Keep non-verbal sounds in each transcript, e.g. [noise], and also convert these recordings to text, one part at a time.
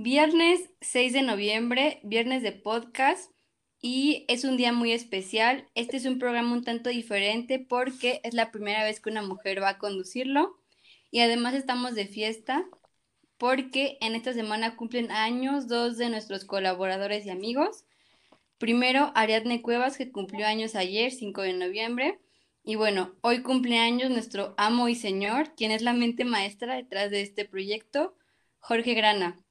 Viernes 6 de noviembre, viernes de podcast y es un día muy especial. Este es un programa un tanto diferente porque es la primera vez que una mujer va a conducirlo y además estamos de fiesta porque en esta semana cumplen años dos de nuestros colaboradores y amigos. Primero, Ariadne Cuevas, que cumplió años ayer, 5 de noviembre. Y bueno, hoy cumple años nuestro amo y señor, quien es la mente maestra detrás de este proyecto, Jorge Grana.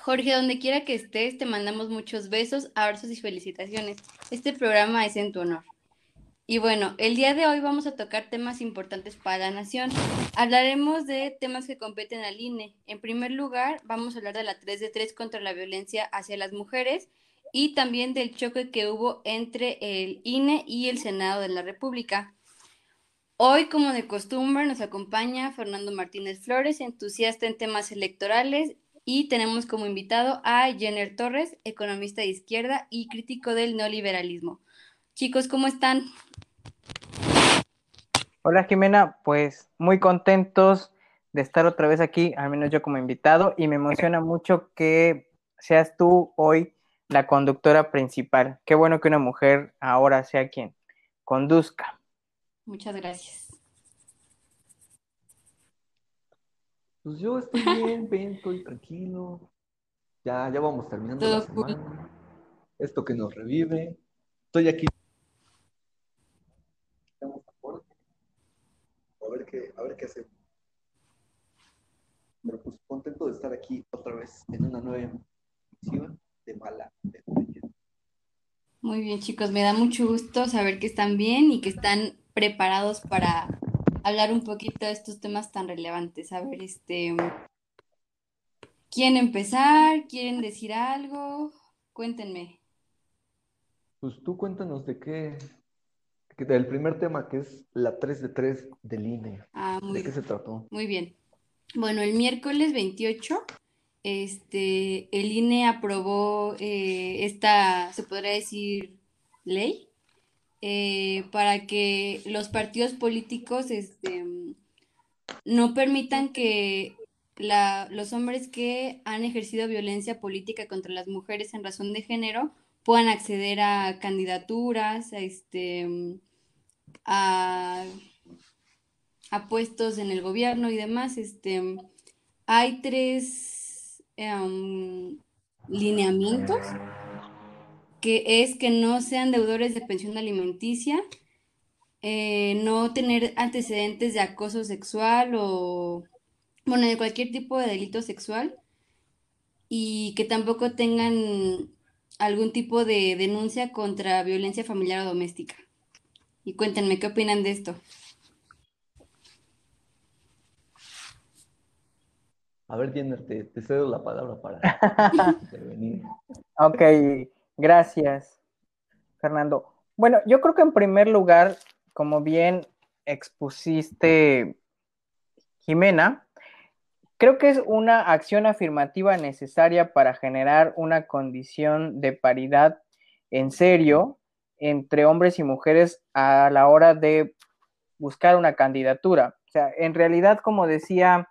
Jorge, donde quiera que estés, te mandamos muchos besos, abrazos y felicitaciones. Este programa es en tu honor. Y bueno, el día de hoy vamos a tocar temas importantes para la nación. Hablaremos de temas que competen al INE. En primer lugar, vamos a hablar de la 3 de 3 contra la violencia hacia las mujeres y también del choque que hubo entre el INE y el Senado de la República. Hoy, como de costumbre, nos acompaña Fernando Martínez Flores, entusiasta en temas electorales y tenemos como invitado a Jenner Torres, economista de izquierda y crítico del neoliberalismo. Chicos, ¿cómo están? Hola Jimena, pues muy contentos de estar otra vez aquí, al menos yo como invitado, y me emociona mucho que seas tú hoy la conductora principal. Qué bueno que una mujer ahora sea quien conduzca. Muchas gracias. Pues yo estoy bien, bien, estoy tranquilo. Ya, ya vamos terminando la semana. Esto que nos revive. Estoy aquí. A ver qué, a ver qué hacemos. Pero pues contento de estar aquí otra vez en una nueva emisión de Mala Muy bien, chicos, me da mucho gusto saber que están bien y que están preparados para hablar un poquito de estos temas tan relevantes. A ver, este, ¿quieren empezar? ¿Quieren decir algo? Cuéntenme. Pues tú cuéntanos de qué, del primer tema que es la 3 de 3 del INE. Ah, ¿De qué se trató? Muy bien. Bueno, el miércoles 28, este, el INE aprobó eh, esta, se podría decir, ley, eh, para que los partidos políticos este, no permitan que los hombres que han ejercido violencia política contra las mujeres en razón de género puedan acceder a candidaturas, a, este, a, puestos en el gobierno y demás. Este, hay tres em, lineamientos que es que no sean deudores de pensión alimenticia, eh, no tener antecedentes de acoso sexual o, bueno, de cualquier tipo de delito sexual y que tampoco tengan algún tipo de denuncia contra violencia familiar o doméstica. Y cuéntenme, ¿qué opinan de esto? A ver, Jenner, te, te cedo la palabra para [laughs] intervenir. Ok, Gracias, Fernando. Bueno, yo creo que en primer lugar, como bien expusiste, Jimena, creo que es una acción afirmativa necesaria para generar una condición de paridad en serio entre hombres y mujeres a la hora de buscar una candidatura. O sea, en realidad, como decía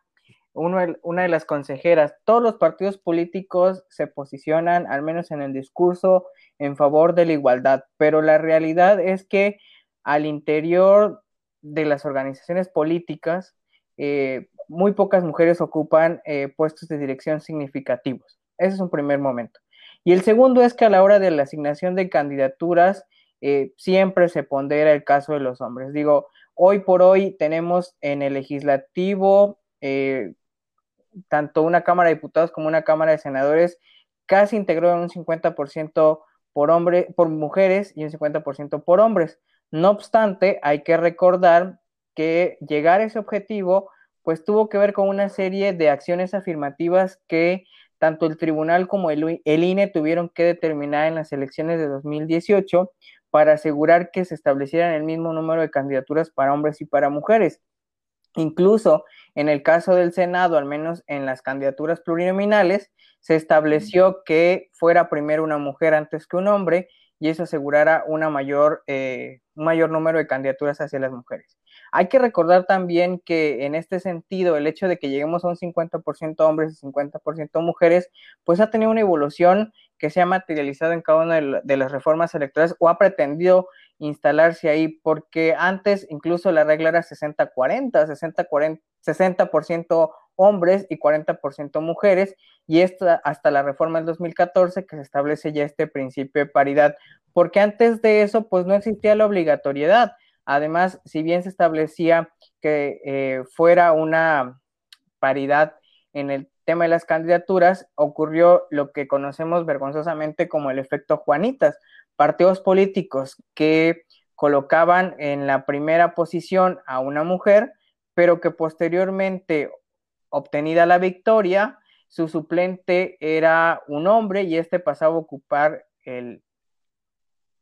una de las consejeras, todos los partidos políticos se posicionan, al menos en el discurso, en favor de la igualdad, pero la realidad es que al interior de las organizaciones políticas, eh, muy pocas mujeres ocupan eh, puestos de dirección significativos. Ese es un primer momento. Y el segundo es que a la hora de la asignación de candidaturas, eh, siempre se pondera el caso de los hombres. Digo, hoy por hoy tenemos en el legislativo tanto una Cámara de Diputados como una Cámara de Senadores casi integró en un 50% por, hombre, por mujeres y un 50% por hombres. No obstante, hay que recordar que llegar a ese objetivo pues tuvo que ver con una serie de acciones afirmativas que tanto el tribunal como el, el, INE tuvieron que determinar en las elecciones de 2018 para asegurar que se establecieran el mismo número de candidaturas para hombres y para mujeres. Incluso en el caso del Senado, al menos en las candidaturas plurinominales, se estableció que fuera primero una mujer antes que un hombre y eso asegurara eh, un mayor número de candidaturas hacia las mujeres. Hay que recordar también que en este sentido, el hecho de que lleguemos a un 50% hombres y 50% mujeres, pues ha tenido una evolución que se ha materializado en cada una de las reformas electorales o ha pretendido instalarse ahí, porque antes incluso la regla era 60-40, 60-40, 60% hombres y 40% mujeres, y esto hasta la reforma del 2014 que se establece ya este principio de paridad, porque antes de eso pues no existía la obligatoriedad. Además, si bien se establecía que eh, fuera una paridad en el tema de las candidaturas, ocurrió lo que conocemos vergonzosamente como el efecto Juanitas, partidos políticos que colocaban en la primera posición a una mujer, pero que posteriormente, obtenida la victoria, su suplente era un hombre y este pasaba a ocupar el,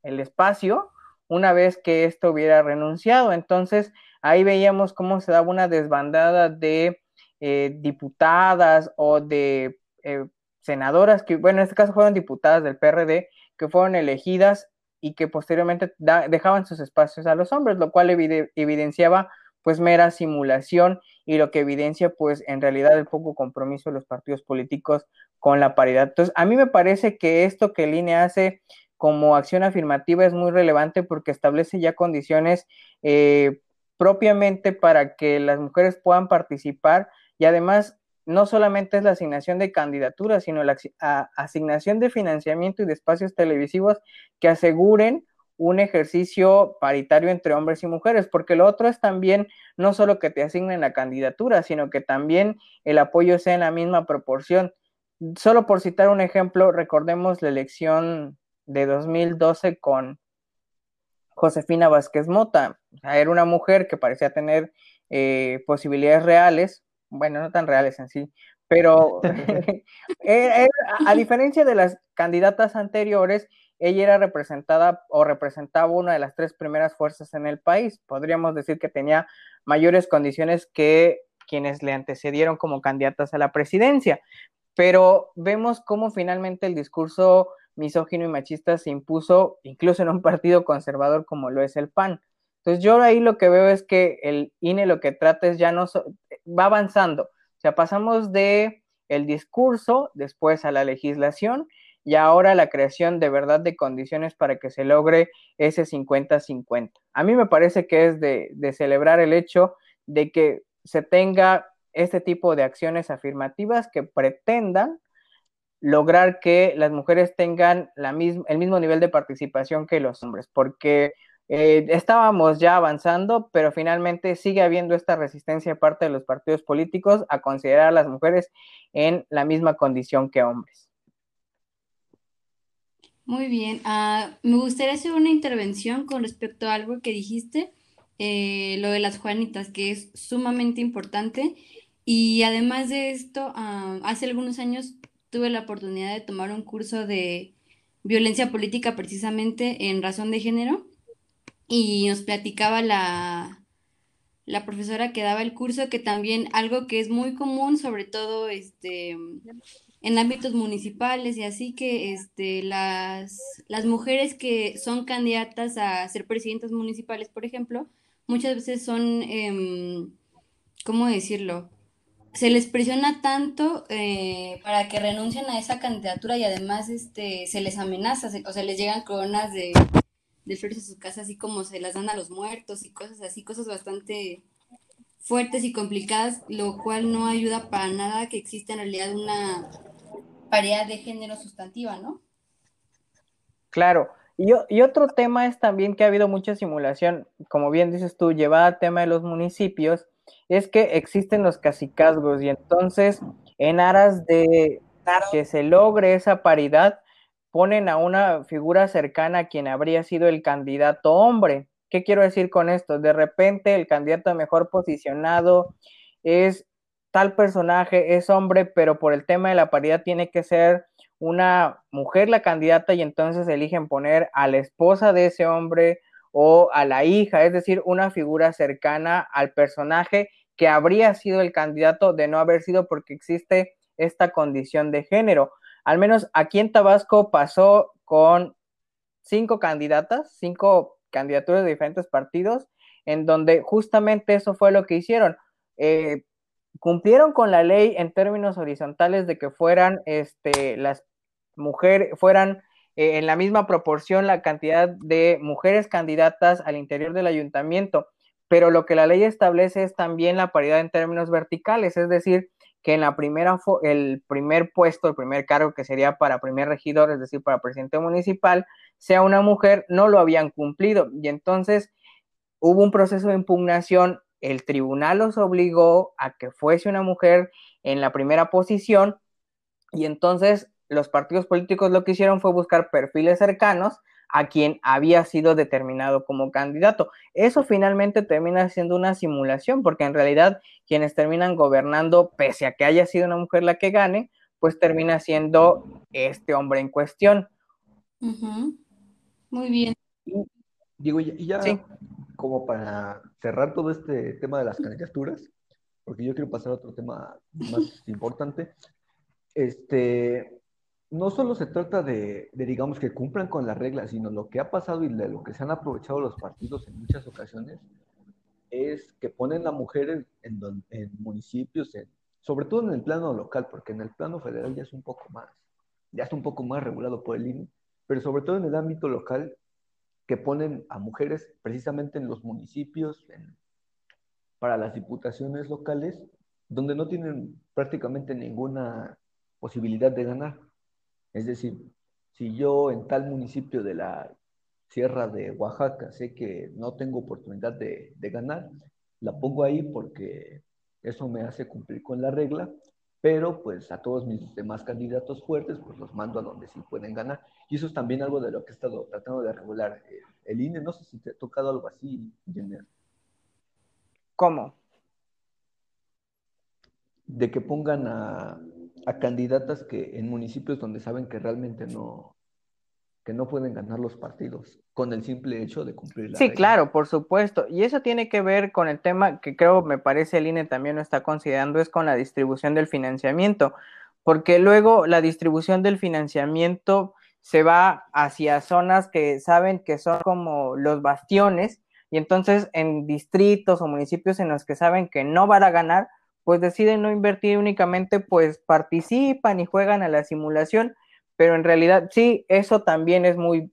el espacio una vez que éste hubiera renunciado. Entonces, ahí veíamos cómo se daba una desbandada de eh, diputadas o de eh, senadoras, que, bueno, en este caso fueron diputadas del PRD, que fueron elegidas y que posteriormente dejaban sus espacios a los hombres, lo cual evidenciaba pues mera simulación y lo que evidencia pues en realidad el poco compromiso de los partidos políticos con la paridad. Entonces, a mí me parece que esto que el INE hace como acción afirmativa es muy relevante porque establece ya condiciones eh, propiamente para que las mujeres puedan participar y además no solamente es la asignación de candidaturas, sino la asignación de financiamiento y de espacios televisivos que aseguren un ejercicio paritario entre hombres y mujeres, porque lo otro es también no solo que te asignen la candidatura, sino que también el apoyo sea en la misma proporción. Solo por citar un ejemplo, recordemos la elección de 2012 con Josefina Vázquez Mota. era una mujer que parecía tener eh, posibilidades reales, bueno, no tan reales en sí, pero [laughs] a diferencia de las candidatas anteriores, ella era representada o representaba una de las tres primeras fuerzas en el país. Podríamos decir que tenía mayores condiciones que quienes le antecedieron como candidatas a la presidencia. Pero vemos cómo finalmente el discurso misógino y machista se impuso incluso en un partido conservador como lo es el PAN. Entonces yo ahí lo que veo es que el INE lo que trata es ya no va avanzando, o sea, pasamos de el discurso después a la legislación y ahora la creación de verdad de condiciones para que se logre ese 50-50. A mí me parece que es de, celebrar el hecho de que se tenga este tipo de acciones afirmativas que pretendan lograr que las mujeres tengan el mismo nivel de participación que los hombres, porque eh, estábamos ya avanzando, pero finalmente sigue habiendo esta resistencia de parte de los partidos políticos a considerar a las mujeres en la misma condición que hombres. Muy bien, ah, me gustaría hacer una intervención con respecto a algo que dijiste, eh, lo de las Juanitas, que es sumamente importante. Y además de esto, ah, hace algunos años tuve la oportunidad de tomar un curso de violencia política precisamente en razón de género y nos platicaba la, la profesora que daba el curso que también algo que es muy común, sobre todo este, en ámbitos municipales y así que este, las, las mujeres que son candidatas a ser presidentas municipales, por ejemplo, muchas veces son, em, ¿cómo decirlo? se les presiona tanto eh, para que renuncien a esa candidatura y además este, se les amenaza, o sea, les llegan coronas de, de flores a su casa, así como se las dan a los muertos y cosas así, cosas bastante fuertes y complicadas, lo cual no ayuda para nada que exista en realidad una paridad de género sustantiva, ¿no? Claro. Y, y otro tema es también que ha habido mucha simulación, como bien dices tú, llevada al tema de los municipios, es que existen los cacicazgos y entonces en aras de que se logre esa paridad, ponen a una figura cercana a quien habría sido el candidato hombre. ¿Qué quiero decir con esto? De repente el candidato mejor posicionado es tal personaje, es hombre, pero por el tema de la paridad tiene que ser una mujer la candidata y entonces eligen poner a la esposa de ese hombre o a la hija, es decir, una figura cercana al personaje que habría sido el candidato de no haber sido porque existe esta condición de género. Al menos aquí en Tabasco pasó con cinco candidatas, cinco candidaturas de diferentes partidos, en donde justamente eso fue lo que hicieron. Eh, cumplieron con la ley en términos horizontales de que fueran este, las mujeres, fueran eh, en la misma proporción la cantidad de mujeres candidatas al interior del ayuntamiento, pero lo que la ley establece es también la paridad en términos verticales, es decir, que en la primera, el primer puesto, el primer cargo que sería para primer regidor, es decir, para presidente municipal, sea una mujer, no lo habían cumplido. Y entonces hubo un proceso de impugnación el tribunal los obligó a que fuese una mujer en la primera posición y entonces los partidos políticos lo que hicieron fue buscar perfiles cercanos a quien había sido determinado como candidato. Eso finalmente termina siendo una simulación, porque en realidad quienes terminan gobernando, pese a que haya sido una mujer la que gane, pues termina siendo este hombre en cuestión. Muy bien. Digo, y ya como para cerrar todo este tema de las candidaturas, porque yo quiero pasar a otro tema más importante, este, no solo se trata de, digamos, que cumplan con las reglas, sino lo que ha pasado y de lo que se han aprovechado los partidos en muchas ocasiones, es que ponen a mujeres en, en municipios, sobre todo en el plano local, porque en el plano federal ya es un poco más, ya es un poco más regulado por el INE, pero sobre todo en el ámbito local que ponen a mujeres precisamente en los municipios, para las diputaciones locales, donde no tienen prácticamente ninguna posibilidad de ganar. Es decir, si yo en tal municipio de la Sierra de Oaxaca sé que no tengo oportunidad de, de ganar, la pongo ahí porque eso me hace cumplir con la regla pero pues a todos mis demás candidatos fuertes, pues los mando a donde sí pueden ganar. Y eso es también algo de lo que he estado tratando de regular eh, el INE. No sé si te ha tocado algo así, Jenner. ¿Cómo? De que pongan a, a candidatas que en municipios donde saben que realmente no, que no pueden ganar los partidos con el simple hecho de cumplir la Sí, claro, por supuesto. Y eso tiene que ver con el tema que creo, me parece, el INE también lo está considerando, es con la distribución del financiamiento, porque luego la distribución del financiamiento se va hacia zonas que saben que son como los bastiones, y entonces en distritos o municipios en los que saben que no van a ganar, pues deciden no invertir únicamente, pues participan y juegan a la simulación pero en realidad sí, eso también es muy,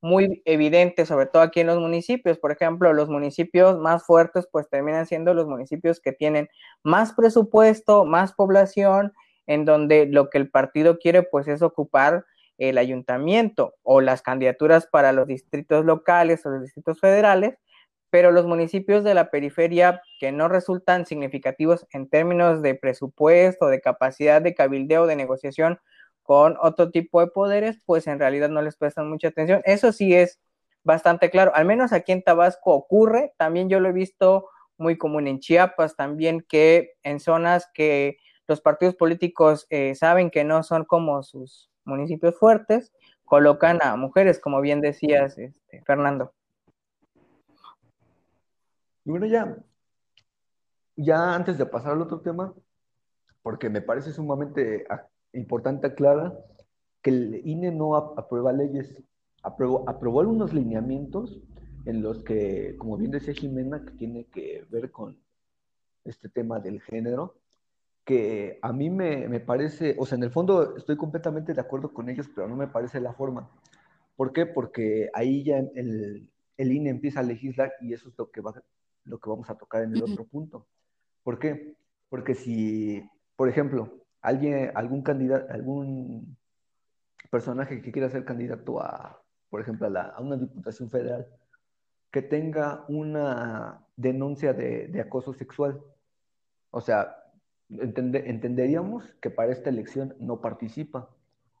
muy evidente, sobre todo aquí en los municipios. Por ejemplo, los municipios más fuertes pues terminan siendo los municipios que tienen más presupuesto, más población, en donde lo que el partido quiere pues es ocupar el ayuntamiento o las candidaturas para los distritos locales o los distritos federales, pero los municipios de la periferia que no resultan significativos en términos de presupuesto, de capacidad de cabildeo, de negociación, con otro tipo de poderes, pues en realidad no les prestan mucha atención. Eso sí es bastante claro, al menos aquí en Tabasco ocurre, también yo lo he visto muy común en Chiapas también, que en zonas que los partidos políticos eh, saben que no son como sus municipios fuertes, colocan a mujeres, como bien decías, este, Fernando. Y bueno, ya, ya antes de pasar al otro tema, porque me parece sumamente importante aclarar que el INE no aprueba leyes, aprobó, aprobó algunos lineamientos en los que, como bien decía Jimena, que tiene que ver con este tema del género, que a mí me, me, parece, o sea, en el fondo estoy completamente de acuerdo con ellos, pero no me parece la forma. ¿Por qué? Porque ahí ya el, el INE empieza a legislar y eso es lo que, va, lo que vamos a tocar en el otro punto. ¿Por qué? Porque si, por ejemplo, alguien, algún candidato, algún personaje que quiera ser candidato a, por ejemplo, a, una diputación federal, que tenga una denuncia de, acoso sexual. O sea, entenderíamos que para esta elección no participa,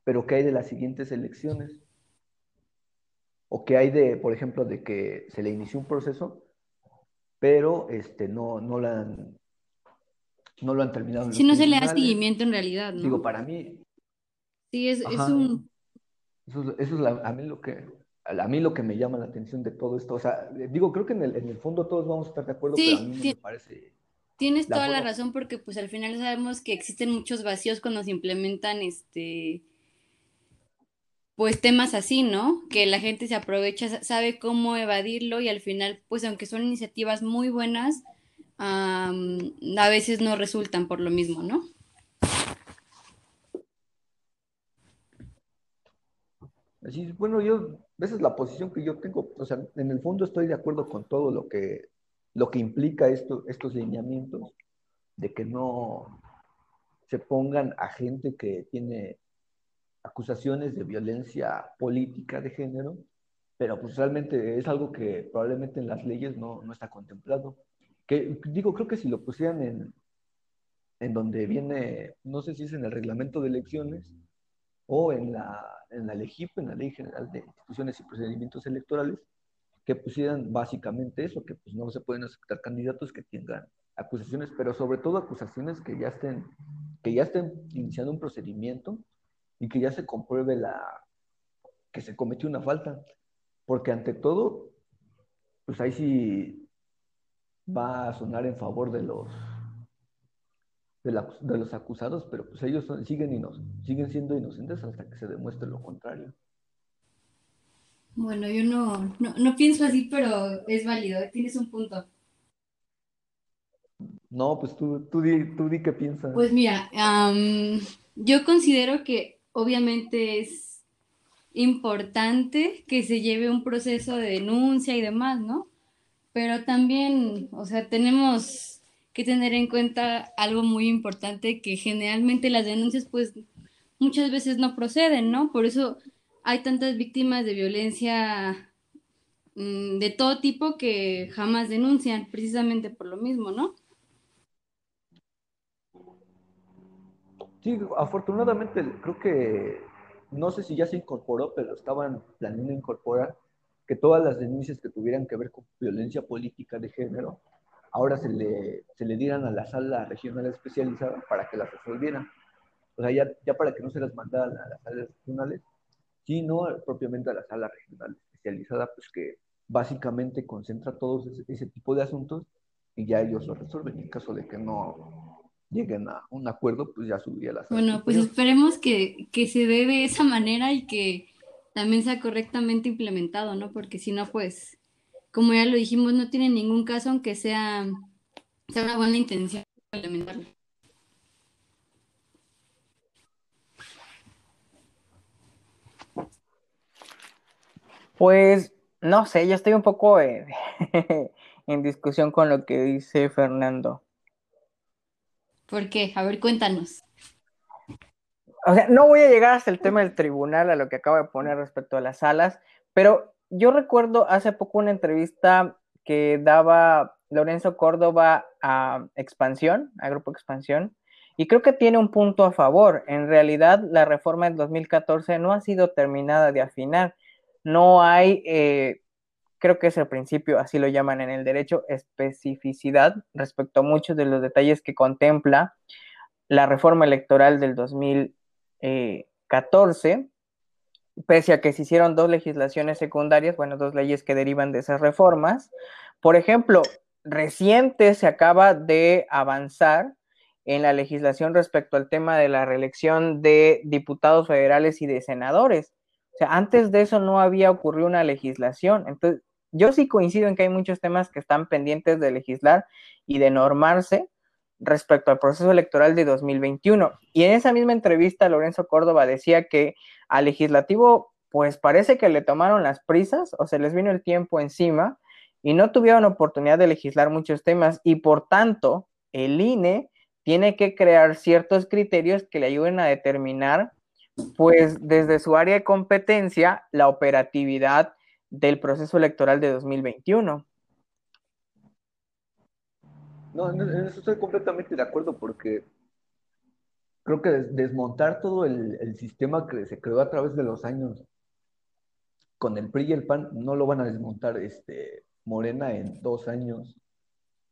pero ¿qué hay de las siguientes elecciones? O qué hay de, por ejemplo, de que se le inició un proceso, pero este, no, no, la, no lo han terminado. Si no se le da seguimiento en realidad, ¿no? Digo, para mí. Sí, es, un. Eso, es a mí lo que. A mí lo que me llama la atención de todo esto, o sea, digo, creo que en el, en el fondo todos vamos a estar de acuerdo, pero a mí me parece. Tienes toda la razón porque pues al final sabemos que existen muchos vacíos cuando se implementan este pues temas así, ¿no? Que la gente se aprovecha, sabe cómo evadirlo y al final, pues aunque son iniciativas muy buenas, a veces no resultan por lo mismo, ¿no? Así, bueno, yo, esa es la posición que yo tengo, o sea, en el fondo estoy de acuerdo con todo lo que, lo que implica esto, estos lineamientos, de que no se pongan a gente que tiene acusaciones de violencia política de género, pero pues realmente es algo que probablemente en las leyes no, no está contemplado. Que digo, creo que si lo pusieran en, en donde viene, no sé si es en el reglamento de elecciones o en la, en la LEGIP, en la Ley General de Instituciones y Procedimientos Electorales, que pusieran básicamente eso, que pues no se pueden aceptar candidatos que tengan acusaciones, pero sobre todo acusaciones que ya estén, que ya estén iniciando un procedimiento y que ya se compruebe la que se cometió una falta. Porque ante todo, pues ahí sí va a sonar en favor de los de, los acusados, pero pues ellos siguen, siguen siendo inocentes hasta que se demuestre lo contrario. Bueno, yo no, no, pienso así, pero es válido, tienes un punto. No, pues tú, tú, di, tú di qué piensas. Pues mira, yo considero que obviamente es importante que se lleve un proceso de denuncia y demás, ¿no? Pero también, o sea, tenemos que tener en cuenta algo muy importante, que generalmente las denuncias pues muchas veces no proceden, ¿no? Por eso hay tantas víctimas de violencia mm, de todo tipo que jamás denuncian, precisamente por lo mismo, ¿no? Sí, afortunadamente creo que, no sé si ya se incorporó, pero estaban planeando incorporar que todas las denuncias que tuvieran que ver con violencia política de género, ahora se le, se le dieran a la sala regional especializada para que las resolvieran. O sea, ya, ya para que no se las mandaran a las salas regionales, sino propiamente a la sala regional especializada, pues que básicamente concentra todos ese, ese tipo de asuntos y ya ellos lo resuelven. En caso de que no, lleguen a un acuerdo, pues ya subiría la Bueno, pues esperemos que, se dé de esa manera y que también sea correctamente implementado, ¿no? Porque si no, pues, como ya lo dijimos, no tiene ningún caso, aunque sea, sea una buena intención implementarlo. Pues, no sé, yo estoy un poco [laughs] en discusión con lo que dice Fernando. ¿Por qué? A ver, cuéntanos. O sea, no voy a llegar hasta el tema del tribunal, a lo que acabo de poner respecto a las salas, pero yo recuerdo hace poco una entrevista que daba Lorenzo Córdoba a Expansión, a Grupo Expansión, y creo que tiene un punto a favor. En realidad, la reforma del 2014 no ha sido terminada de afinar. No hay eh, creo que es el principio, así lo llaman en el derecho, especificidad respecto a muchos de los detalles que contempla la reforma electoral del 2014, pese a que se hicieron dos legislaciones secundarias, bueno, dos leyes que derivan de esas reformas. Por ejemplo, reciente se acaba de avanzar en la legislación respecto al tema de la reelección de diputados federales y de senadores. O sea, antes de eso no había ocurrido una legislación. Entonces, yo sí coincido en que hay muchos temas que están pendientes de legislar y de normarse respecto al proceso electoral de 2021. Y en esa misma entrevista, Lorenzo Córdoba decía que al legislativo, pues parece que le tomaron las prisas o se les vino el tiempo encima y no tuvieron oportunidad de legislar muchos temas y por tanto el INE tiene que crear ciertos criterios que le ayuden a determinar, pues desde su área de competencia, la operatividad del proceso electoral de 2021. No, en eso estoy completamente de acuerdo porque creo que desmontar todo el, sistema que se creó a través de los años con el PRI y el PAN no lo van a desmontar este, Morena en dos años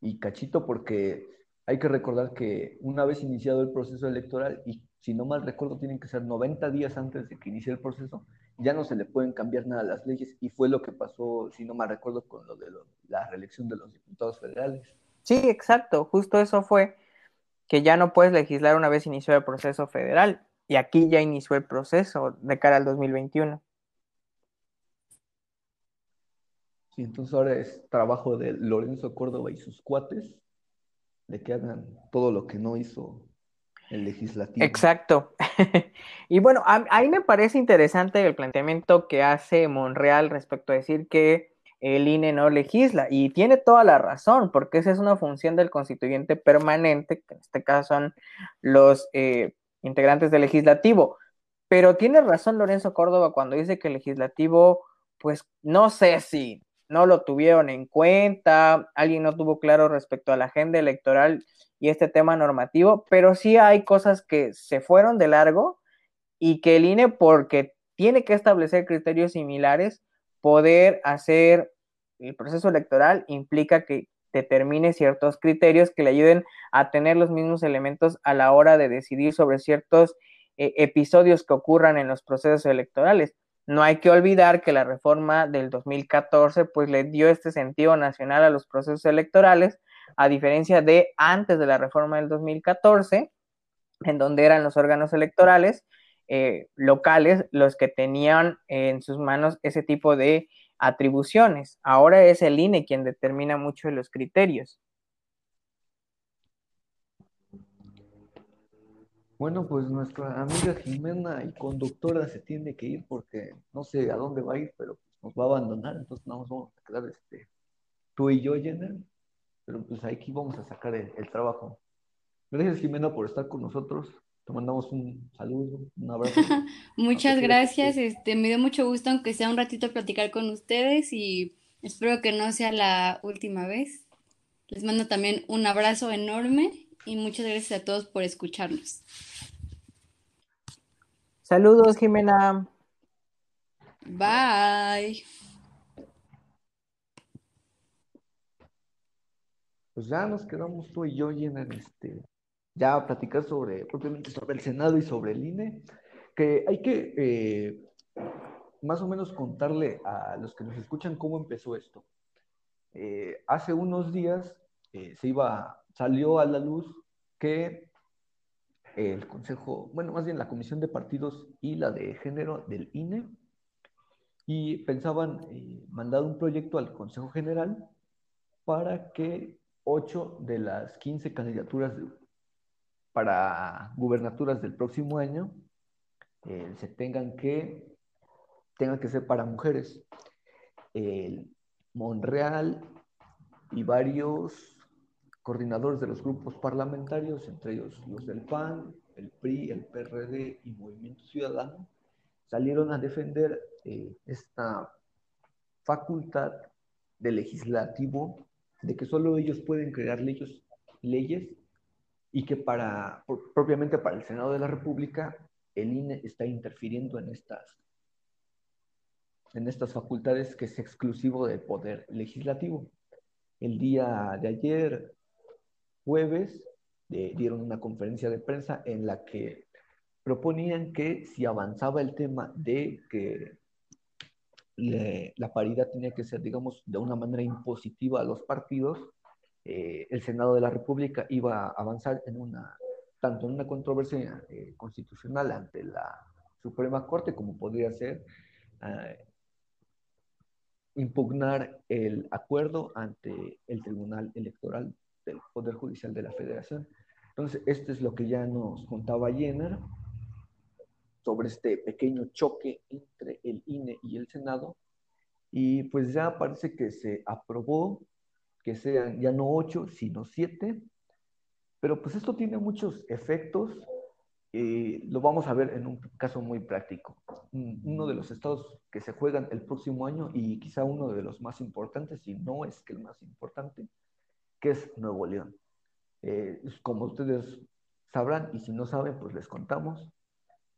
y cachito porque hay que recordar que una vez iniciado el proceso electoral y si no mal recuerdo tienen que ser 90 días antes de que inicie el proceso, ya no se le pueden cambiar nada a las leyes y fue lo que pasó, si no me recuerdo, con lo de la reelección de los diputados federales. Sí, exacto, justo eso fue que ya no puedes legislar una vez iniciado el proceso federal. y aquí ya inició el proceso de cara al 2021. Sí, entonces ahora es trabajo de Lorenzo Córdoba y sus cuates de que hagan todo lo que no hizo el legislativo. Exacto. [laughs] y bueno, a, mí me parece interesante el planteamiento que hace Monreal respecto a decir que el INE no legisla. Y tiene toda la razón, porque esa es una función del constituyente permanente, que en este caso son los eh, integrantes del legislativo. Pero tiene razón Lorenzo Córdoba cuando dice que el legislativo, pues no sé si no lo tuvieron en cuenta, alguien no tuvo claro respecto a la agenda electoral y este tema normativo, pero sí hay cosas que se fueron de largo y que el INE, porque tiene que establecer criterios similares, poder hacer el proceso electoral implica que determine ciertos criterios que le ayuden a tener los mismos elementos a la hora de decidir sobre ciertos eh, episodios que ocurran en los procesos electorales. No hay que olvidar que la reforma del 2014 pues le dio este sentido nacional a los procesos electorales, a diferencia de antes de la reforma del 2014, en donde eran los órganos electorales eh, locales los que tenían en sus manos ese tipo de atribuciones. Ahora es el INE quien determina mucho de los criterios. Bueno, pues nuestra amiga Jimena y conductora se tiene que ir porque no sé a dónde va a ir, pero nos va a abandonar, entonces nos vamos a quedar este, tú y yo, Jenner, pero pues aquí vamos a sacar el, trabajo. Gracias Jimena por estar con nosotros. Te mandamos un saludo, un abrazo. [laughs] Muchas gracias, este, me dio mucho gusto aunque sea un ratito platicar con ustedes y espero que no sea la última vez. Les mando también un abrazo enorme y muchas gracias a todos por escucharnos. Saludos, Jimena. Bye. Pues ya nos quedamos tú y yo en este, ya a platicar sobre, propiamente sobre el Senado y sobre el INE, que hay que eh, más o menos contarle a los que nos escuchan cómo empezó esto. Eh, hace unos días eh, se iba, salió a la luz que el Consejo, bueno, más bien la Comisión de Partidos y la de Género del INE, y pensaban eh, mandar un proyecto al Consejo General para que ocho de las 15 candidaturas para gubernaturas del próximo año eh, se tengan que, tengan que ser para mujeres. El Monreal y varios coordinadores de los grupos parlamentarios, entre ellos los del PAN, el PRI, el PRD y Movimiento Ciudadano, salieron a defender eh, esta facultad del legislativo de que solo ellos pueden crear leyes, leyes y que para, propiamente para el Senado de la República, el INE está interfiriendo en estas, en estas facultades que es exclusivo del poder legislativo. El día de ayer, jueves dieron una conferencia de prensa en la que proponían que si avanzaba el tema de que la paridad tenía que ser, digamos, de una manera impositiva a los partidos, eh, el Senado de la República iba a avanzar en una, tanto en una controversia eh, constitucional ante la Suprema Corte como podría ser eh, impugnar el acuerdo ante el Tribunal Electoral del Poder Judicial de la Federación. Entonces, esto es lo que ya nos contaba Jenner sobre este pequeño choque entre el INE y el Senado. Y pues ya parece que se aprobó que sean ya no ocho, sino siete. Pero pues esto tiene muchos efectos. y lo vamos a ver en un caso muy práctico. Uno de los estados que se juegan el próximo año y quizá uno de los más importantes, si no es que el más importante, ¿Qué es Nuevo León? Eh, como ustedes sabrán, y si no saben, pues les contamos.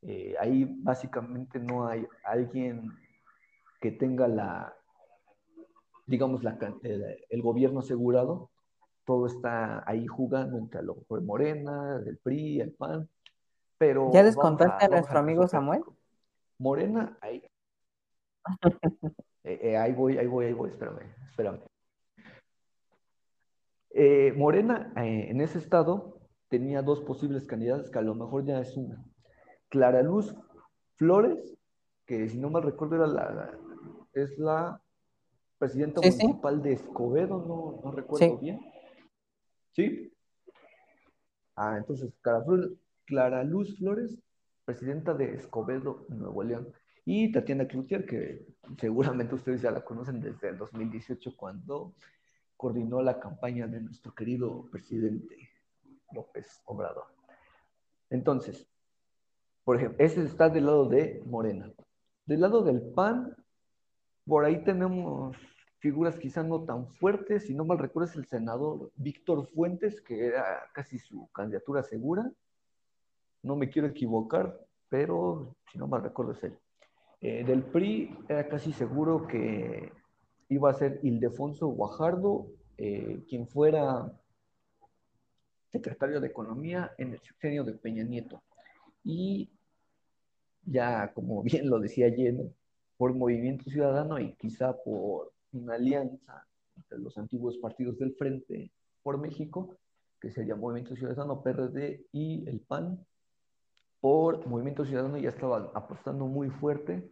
Eh, ahí básicamente no hay alguien que tenga la, digamos, la, el, gobierno asegurado. Todo está ahí jugando entre lo de Morena, del PRI, el PAN. Pero ¿Ya les contaste a, nuestro amigo Samuel? Morena, ahí. [laughs] Eh, ahí voy, ahí voy, ahí voy, espérame, espérame. Eh, Morena, eh, en ese estado, tenía dos posibles candidatos, que a lo mejor ya es una, Clara Luz Flores, que si no mal recuerdo era la, es la presidenta municipal de Escobedo, no, no recuerdo bien. ¿Sí? Ah, entonces, Clara Luz Flores, presidenta de Escobedo, Nuevo León. Y Tatiana Cloutier, que seguramente ustedes ya la conocen desde el 2018 cuando coordinó la campaña de nuestro querido presidente López Obrador. Entonces, por ejemplo, ese está del lado de Morena. Del lado del PAN, por ahí tenemos figuras quizá no tan fuertes, si no mal recuerdo es el senador Víctor Fuentes, que era casi su candidatura segura. No me quiero equivocar, pero si no mal recuerdo es él. Eh, del PRI era casi seguro que iba a ser Ildefonso Guajardo, eh, quien fuera secretario de Economía en el sexenio de Peña Nieto. Y ya, como bien lo decía ayer, por Movimiento Ciudadano y quizá por una alianza entre los antiguos partidos del Frente por México, que sería Movimiento Ciudadano, PRD y el PAN. Por Movimiento Ciudadano ya estaban apostando muy fuerte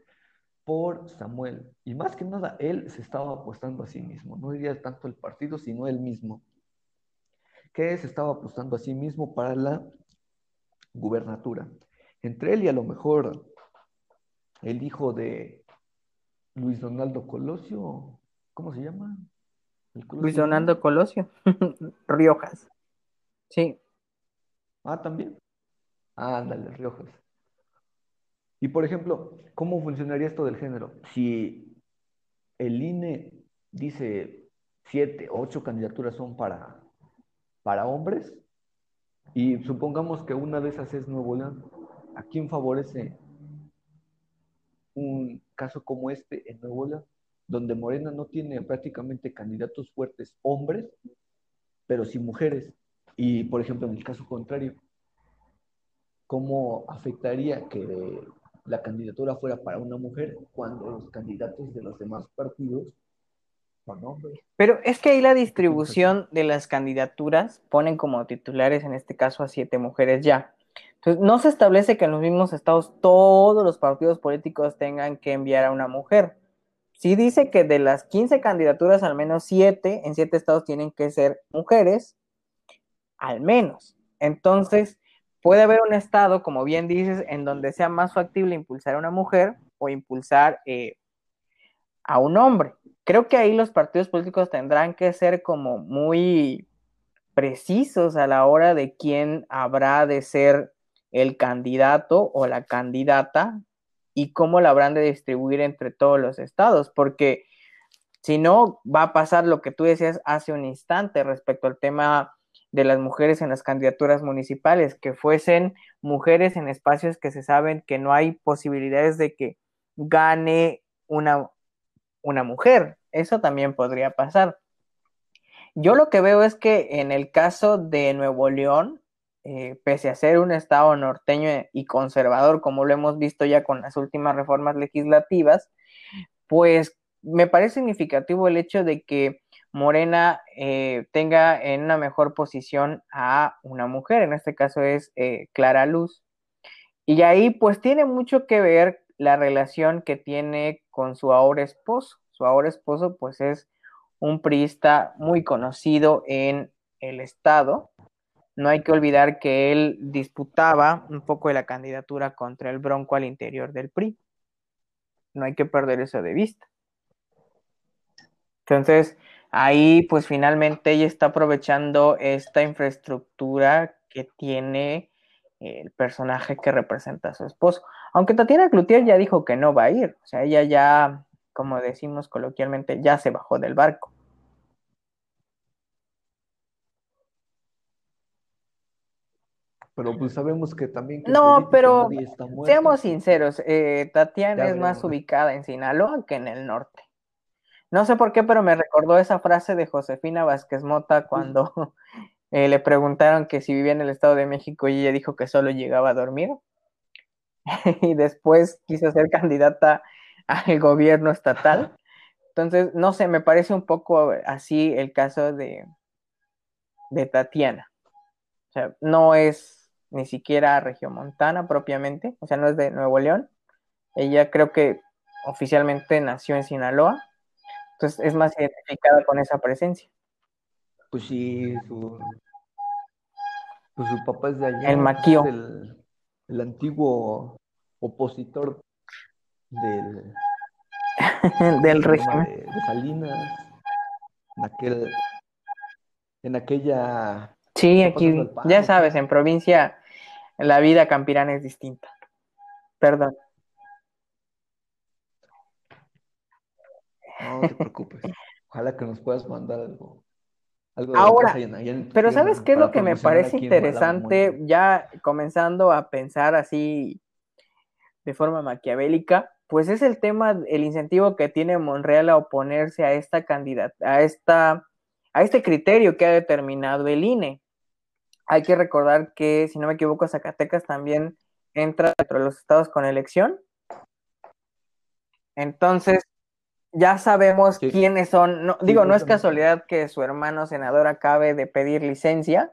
por Samuel. Y más que nada, él se estaba apostando a sí mismo. No diría tanto el partido, sino él mismo. Que se estaba apostando a sí mismo para la gubernatura. Entre él y a lo mejor el hijo de Luis Donaldo Colosio, ¿Cómo se llama? Luis Donaldo Colosio. [laughs] Riojas. Sí. Ah, también. Ah, ándale, Riojas. Y por ejemplo, ¿cómo funcionaría esto del género? Si el INE dice siete, ocho candidaturas son para, para hombres, y supongamos que una de esas es Nuevo León, ¿a quién favorece un caso como este en Nuevo León? donde Morena no tiene prácticamente candidatos fuertes hombres, pero sí mujeres. Y, por ejemplo, en el caso contrario, ¿cómo afectaría que la candidatura fuera para una mujer cuando los candidatos de los demás partidos son hombres? Pero es que ahí la distribución de las candidaturas ponen como titulares, en este caso, a siete mujeres ya. Entonces, no se establece que en los mismos estados todos los partidos políticos tengan que enviar a una mujer sí dice que de las 15 candidaturas, al menos 7 en 7 estados tienen que ser mujeres, al menos. Entonces, puede haber un estado, como bien dices, en donde sea más factible impulsar a una mujer o impulsar eh, a un hombre. Creo que ahí los partidos políticos tendrán que ser como muy precisos a la hora de quién habrá de ser el candidato o la candidata y cómo la habrán de distribuir entre todos los estados, porque si no, va a pasar lo que tú decías hace un instante respecto al tema de las mujeres en las candidaturas municipales, que fuesen mujeres en espacios que se saben que no hay posibilidades de que gane una, una mujer. Eso también podría pasar. Yo lo que veo es que en el caso de Nuevo León, eh, pese a ser un Estado norteño y conservador, como lo hemos visto ya con las últimas reformas legislativas, pues me parece significativo el hecho de que Morena eh, tenga en una mejor posición a una mujer, en este caso es eh, Clara Luz. Y ahí pues tiene mucho que ver la relación que tiene con su ahora esposo. Su ahora esposo pues es un priista muy conocido en el estado, no hay que olvidar que él disputaba un poco de la candidatura contra el Bronco al interior del PRI. No hay que perder eso de vista. Entonces, ahí pues finalmente ella está aprovechando esta infraestructura que tiene el personaje que representa a su esposo. Aunque Tatiana Cloutier ya dijo que no va a ir, o sea, ella ya, como decimos coloquialmente, ya se bajó del barco. pero pues sabemos que también... no, pero seamos sinceros, eh, Tatiana es más ubicada en Sinaloa que en el norte. No sé por qué, pero me recordó esa frase de Josefina Vázquez Mota cuando [laughs] eh, le preguntaron que si vivía en el Estado de México y ella dijo que solo llegaba a dormir. [laughs] y después quiso ser candidata al gobierno estatal. Entonces, no sé, me parece un poco así el caso de, de Tatiana. O sea, no es ni siquiera regiomontana propiamente, o sea, no es de Nuevo León. Ella creo que oficialmente nació en Sinaloa, entonces es más identificada con esa presencia. Pues sí, su, pues su papá es de allá. El maquío. El, el antiguo opositor del, [laughs] del régimen. de, de Salinas, en aquel, en aquella Sí, aquí, ya sabes, en provincia la vida campirana es distinta. Perdón. Te preocupes. Ojalá que nos puedas mandar algo. algo de Ahora, tu Pero ¿sabes qué es lo que me parece interesante? Ya comenzando a pensar así de forma maquiavélica, pues es el tema, el incentivo que tiene Monreal a oponerse a esta candidata, a esta, a este criterio que ha determinado el INE. Hay que recordar que, si no me equivoco, Zacatecas también entra dentro de los estados con elección. Entonces, ya sabemos Sí. quiénes son. No, Sí, digo, no es casualidad que su hermano senador acabe de pedir licencia.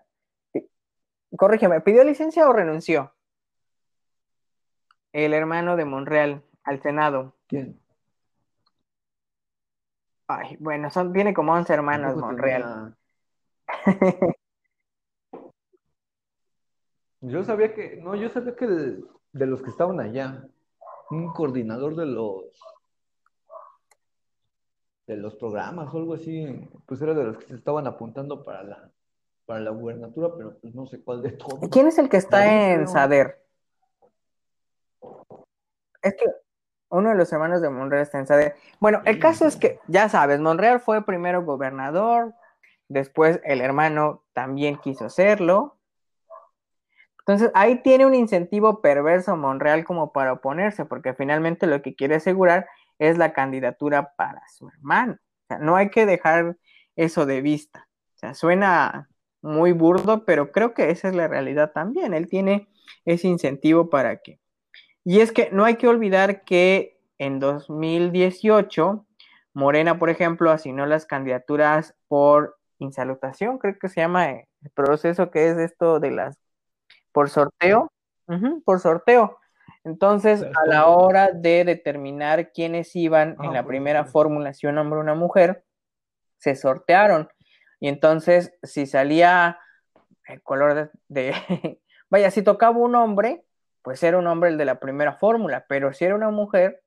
Corrígeme, ¿pidió licencia o renunció? El hermano de Monreal al Senado. ¿Quién? Ay, bueno, son, tiene como 11 hermanos Monreal. tenía- [laughs] Yo sabía que, no, yo sabía que de los que estaban allá, un coordinador de los de los programas o algo así, pues era de los que se estaban apuntando para la para la gubernatura, pero pues no sé cuál de todos. ¿Quién es el que está en. Sader? Es que uno de los hermanos de Monreal está en Sader. Bueno, el caso es que, ya sabes, Monreal fue primero gobernador, después el hermano también quiso serlo. Entonces ahí tiene un incentivo perverso Monreal como para oponerse, porque finalmente lo que quiere asegurar es la candidatura para su hermano. O sea, no hay que dejar eso de vista. O sea, suena muy burdo, pero creo que esa es la realidad también. Él tiene ese incentivo para que. Y es que no hay que olvidar que en 2018 Morena, por ejemplo, asignó las candidaturas por insalutación, creo que se llama el proceso que es esto de las por sorteo, por sorteo. Entonces, a la hora de determinar quiénes iban en Ah, la primera sorteo. fórmula, si un hombre o una mujer, se sortearon. Y entonces, si salía el color de, de- [laughs] vaya, si tocaba un hombre, pues era un hombre el de la primera fórmula, pero si era una mujer,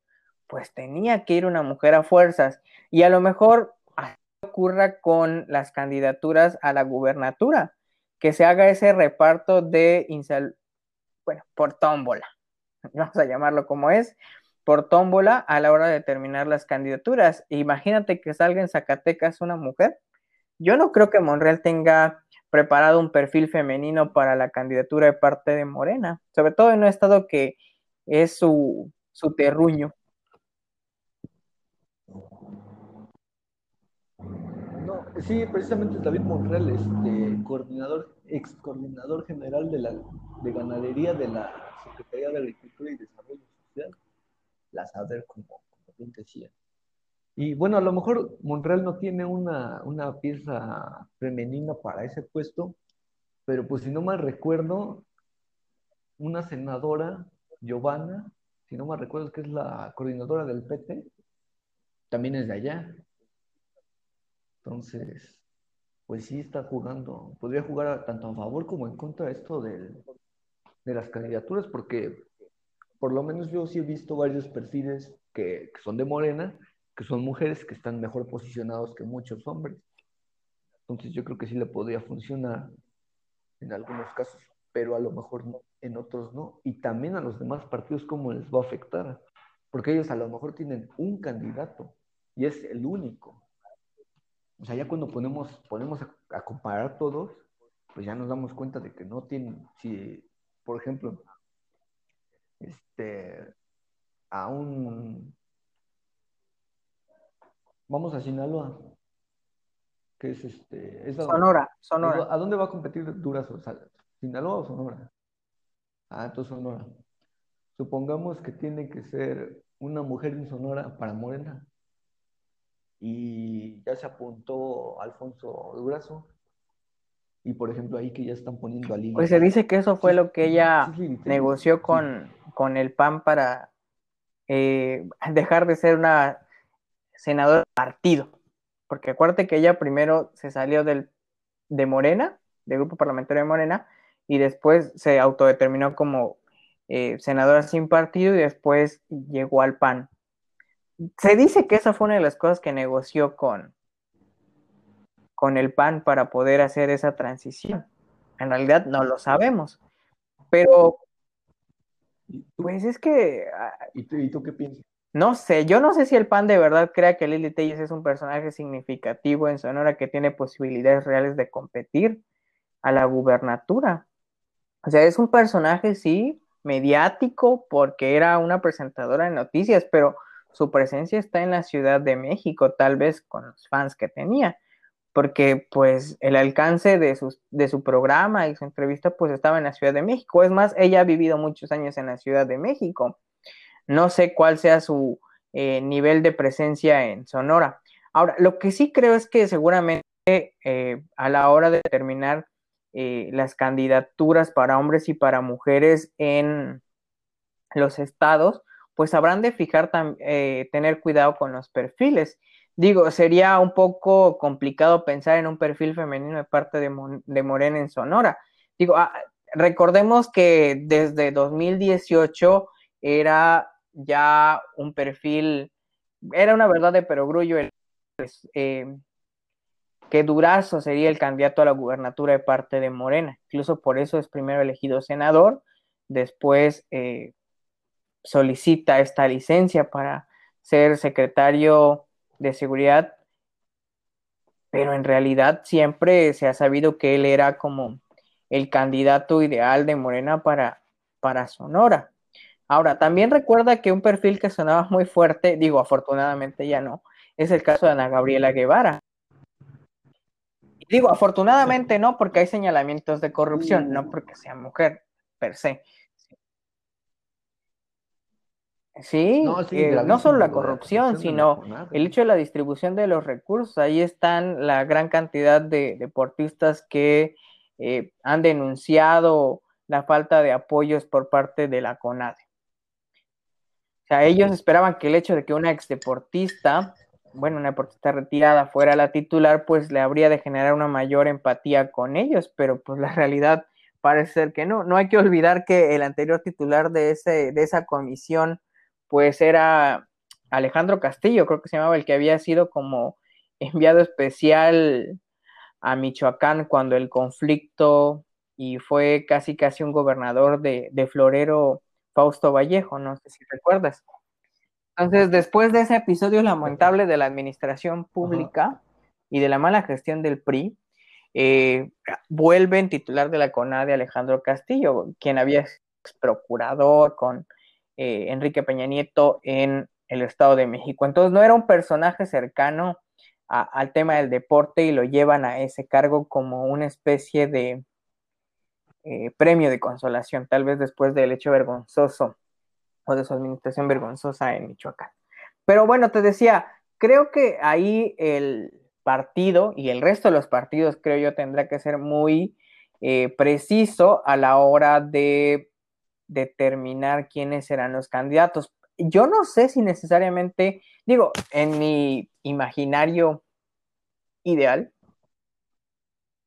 pues tenía que ir una mujer a fuerzas. Y a lo mejor así ocurra con las candidaturas a la gubernatura, que se haga ese reparto de, insal- bueno, por tómbola, [laughs] vamos a llamarlo como es, por tómbola a la hora de determinar las candidaturas. Imagínate que salga en Zacatecas una mujer. Yo no creo que Monreal tenga preparado un perfil femenino para la candidatura de parte de Morena, sobre todo en un estado que es su, su terruño. No, sí, precisamente David Monreal, este coordinador, ex coordinador general de la de ganadería de la Secretaría de Agricultura y Desarrollo Social, la SADER, como, como bien decía. Y bueno, a lo mejor Monreal no tiene una, una pieza femenina para ese puesto, pero pues si no mal recuerdo, una senadora, Giovanna, si no mal recuerdo que es la coordinadora del PT, también es de allá. Entonces, pues sí está jugando, podría jugar tanto a favor como en contra de esto de las candidaturas, porque por lo menos yo sí he visto varios perfiles que, que son de Morena, que son mujeres que están mejor posicionados que muchos hombres. Entonces yo creo que sí le podría funcionar en algunos casos, pero a lo mejor no, en otros no. Y también a los demás partidos cómo les va a afectar, porque ellos a lo mejor tienen un candidato y es el único. O sea, ya cuando ponemos, ponemos a, a comparar todos, pues ya nos damos cuenta de que no tienen, si, por ejemplo, este, a un, vamos a Sinaloa, que es este, es a- Sonora, Sonora. ¿A dónde va a competir Durazo? ¿Sal- ¿Sinaloa o Sonora? Ah, entonces Sonora. Supongamos que tiene que ser una mujer en Sonora para Morena. Y ya se apuntó Alfonso Durazo. Y por ejemplo, ahí que ya están poniendo a Lili. Pues se dice que eso fue Sí, lo que ella sí, negoció con, con el PAN para eh, [laughs] dejar de ser una senadora de partido. Porque acuérdate que ella primero se salió del, de Morena, del grupo parlamentario de Morena, y después se autodeterminó como eh, senadora sin partido y después llegó al PAN. Se dice que esa fue una de las cosas que negoció con, con el PAN para poder hacer esa transición. En realidad no lo sabemos. Pero, ¿Y tú, pues es que, ah, y tú- y tú qué piensas? no sé, yo no sé si el PAN de verdad crea que Lili Telles es un personaje significativo en Sonora que tiene posibilidades reales de competir a la gubernatura. O sea, es un personaje, sí, mediático, porque era una presentadora de noticias, pero su presencia está en la Ciudad de México, tal vez con los fans que tenía, porque pues el alcance de, de su programa y su entrevista pues estaba en la Ciudad de México. Es más, ella ha vivido muchos años en la Ciudad de México. No sé cuál sea su eh, nivel de presencia en Sonora. Ahora, lo que sí creo es que seguramente eh, a la hora de determinar eh, las candidaturas para hombres y para mujeres en los estados, pues habrán de fijar, eh, tener cuidado con los perfiles. Digo, sería un poco complicado pensar en un perfil femenino de parte de, de Morena en Sonora. Digo, ah, recordemos que desde 2018 era ya un perfil, era una verdad de perogrullo el, pues, eh, que Durazo sería el candidato a la gubernatura de parte de Morena. Incluso por eso es primero elegido senador, después eh, solicita esta licencia para ser secretario de seguridad, pero en realidad siempre se ha sabido que él era como el candidato ideal de Morena para, para Sonora. Ahora, también recuerda que un perfil que sonaba muy fuerte, digo, afortunadamente ya no, es el caso de Ana Gabriela Guevara. Digo, afortunadamente no, porque hay señalamientos de corrupción, no porque sea mujer per se. Sí, No, sí, eh, no solo la corrupción, la sino el hecho de la distribución de los recursos. Ahí están la gran cantidad de deportistas que eh, han denunciado la falta de apoyos por parte de la CONADE. O sea, ellos esperaban que el hecho de que una exdeportista, bueno, una deportista retirada fuera la titular, pues le habría de generar una mayor empatía con ellos, pero pues la realidad parece ser que no. No hay que olvidar que el anterior titular de, ese, de esa comisión, pues era Alejandro Castillo, creo que se llamaba el que había sido como enviado especial a Michoacán cuando el conflicto y fue casi casi un gobernador de, de Florero, Fausto Vallejo, no sé si recuerdas. Entonces, después de ese episodio lamentable de la administración pública Ajá. y de la mala gestión del PRI, eh, vuelve en titular de la CONADE Alejandro Castillo, quien había ex procurador con eh, Enrique Peña Nieto en el Estado de México. Entonces, no era un personaje cercano al tema del deporte y lo llevan a ese cargo como una especie de eh, premio de consolación, tal vez después del hecho vergonzoso o de su administración vergonzosa en Michoacán. Pero bueno, te decía, creo que ahí el partido y el resto de los partidos, creo yo, tendrá que ser muy eh, preciso a la hora de determinar quiénes serán los candidatos. Yo no sé si necesariamente, digo, en mi imaginario ideal,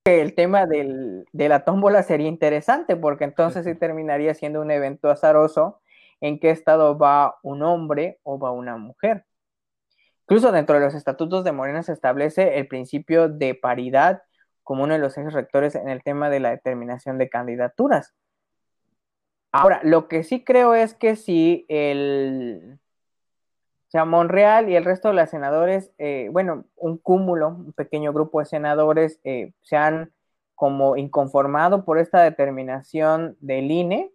el tema del, de la tómbola sería interesante, porque entonces sí terminaría siendo un evento azaroso en qué estado va un hombre o va una mujer. Incluso dentro de los estatutos de Morena se establece el principio de paridad como uno de los ejes rectores en el tema de la determinación de candidaturas. Ahora, lo que sí creo es que si el, o sea, Monreal y el resto de los senadores, eh, bueno, un cúmulo, un pequeño grupo de senadores eh, se han como inconformado por esta determinación del INE,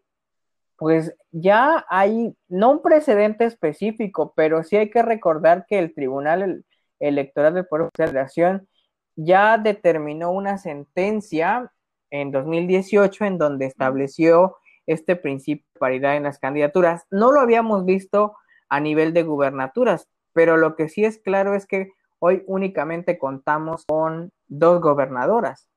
pues ya hay, no un precedente específico, pero sí hay que recordar que el Tribunal Electoral del Poder de Federación ya determinó una sentencia en 2018 en donde estableció este principio de paridad en las candidaturas. No lo habíamos visto a nivel de gubernaturas, pero lo que sí es claro es que hoy únicamente contamos con dos gobernadoras.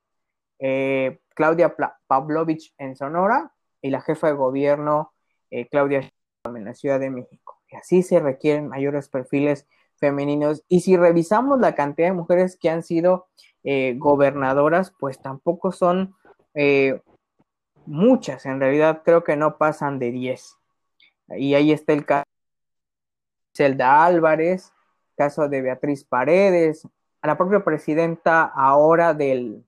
eh, Claudia Pavlovich en Sonora y la jefa de gobierno eh, Claudia en la Ciudad de México. Y así se requieren mayores perfiles femeninos. Y si revisamos la cantidad de mujeres que han sido eh, gobernadoras, pues tampoco son muchas. En realidad creo que no pasan de 10. Y ahí está el caso de Zelda Álvarez, caso de Beatriz Paredes, a la propia presidenta ahora del,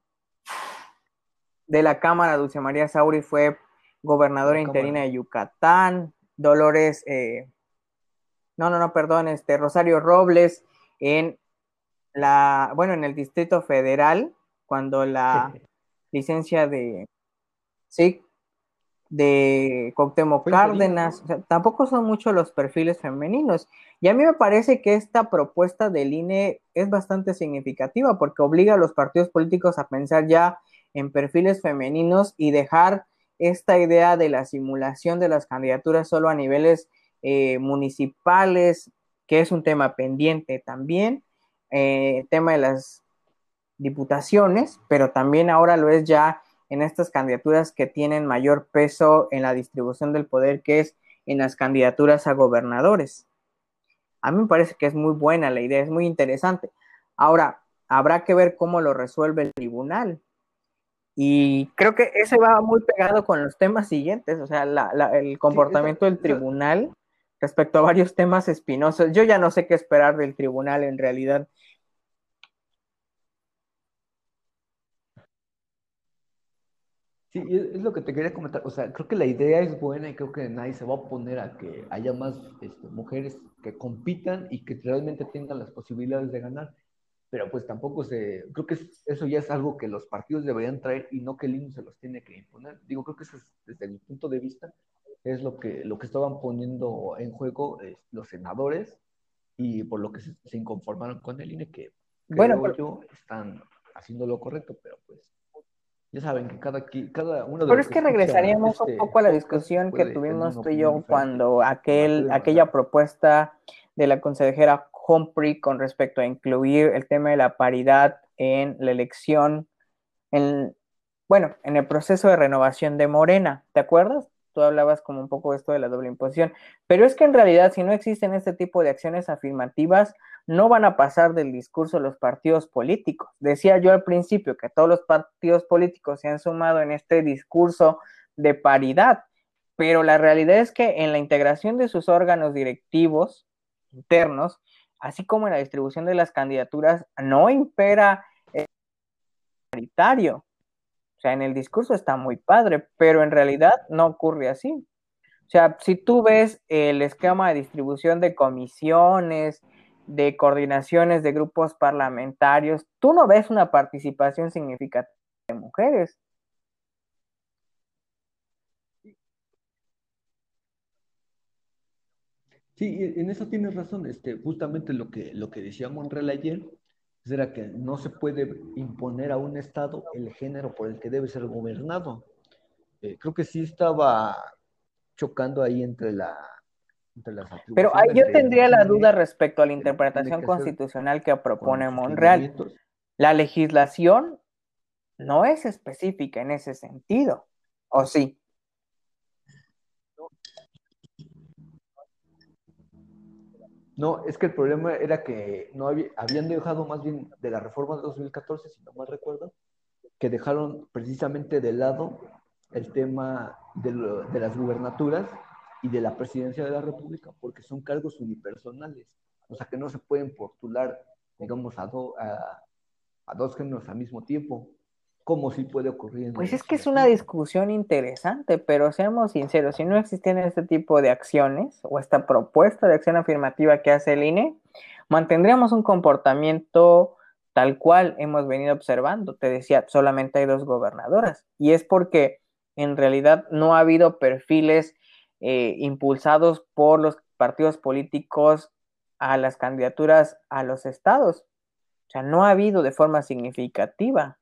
de la Cámara, Dulce María Sauri, fue gobernadora interina de Yucatán, Dolores, eh, no, no, no, perdón, este, Rosario Robles en la, bueno, en el Distrito Federal, cuando la [laughs] licencia de, sí, de Cuauhtémoc Cárdenas, tampoco son muchos los perfiles femeninos. Y a mí me parece que esta propuesta del INE es bastante significativa porque obliga a los partidos políticos a pensar ya en perfiles femeninos y dejar esta idea de la simulación de las candidaturas solo a niveles eh, municipales, que es un tema pendiente también, eh, tema de las diputaciones, pero también ahora lo es ya en estas candidaturas que tienen mayor peso en la distribución del poder, que es en las candidaturas a gobernadores. A mí me parece que es muy buena la idea, es muy interesante. Ahora, habrá que ver cómo lo resuelve el tribunal. Y creo que ese va muy pegado con los temas siguientes, o sea, el comportamiento del tribunal respecto a varios temas espinosos. Yo ya no sé qué esperar del tribunal en realidad. Sí, es lo que te quería comentar. O sea, creo que la idea es buena y creo que nadie se va a oponer a que haya más este, mujeres que compitan y que realmente tengan las posibilidades de ganar. Pero pues tampoco se, creo que eso ya es algo que los partidos deberían traer y no que el INE se los tiene que imponer. Digo, creo que eso es, desde mi punto de vista es lo que, lo que estaban poniendo en juego eh, los senadores y por lo que se, inconformaron con el INE, que bueno, pero... están haciendo lo correcto, pero pues ya saben que cada, cada uno de Pero es que, regresaríamos un este poco a la discusión que tuvimos tú y yo cuando aquel, aquella propuesta de la consejera Humphrey con respecto a incluir el tema de la paridad en la elección, en, bueno, en el proceso de renovación de Morena, ¿te acuerdas? Tú hablabas como un poco de esto de la doble imposición, pero es que en realidad si no existen este tipo de acciones afirmativas, no van a pasar del discurso los partidos políticos. Decía yo al principio que todos los partidos políticos se han sumado en este discurso de paridad, pero la realidad es que en la integración de sus órganos directivos internos, así como en la distribución de las candidaturas, no impera el paritario. O sea, en el discurso está muy padre, pero en realidad no ocurre así. O sea, si tú ves el esquema de distribución de comisiones, de coordinaciones de grupos parlamentarios, tú no ves una participación significativa de mujeres. Sí, en eso tienes razón. Este, justamente lo que, lo que decía Monreal ayer era que no se puede imponer a un Estado el género por el que debe ser gobernado. Eh, creo que sí estaba chocando ahí entre la, pero yo tendría la duda respecto a la interpretación constitucional que propone Monreal. La legislación no es específica en ese sentido, ¿o sí? No, es que el problema era que no habían dejado más bien de la reforma de 2014, si no mal recuerdo, que dejaron precisamente de lado el tema de, de las gubernaturas y de la presidencia de la República, porque son cargos unipersonales, o sea que no se pueden postular, digamos, a, a, dos géneros al mismo tiempo, como si puede ocurrir. pues es que es una discusión interesante, pero seamos sinceros, si no existían este tipo de acciones o esta propuesta de acción afirmativa que hace el INE, mantendríamos un comportamiento tal cual hemos venido observando. Te decía, solamente hay dos gobernadoras y es porque en realidad no ha habido perfiles eh, impulsados por los partidos políticos a las candidaturas a los estados. O sea, no ha habido de forma significativa.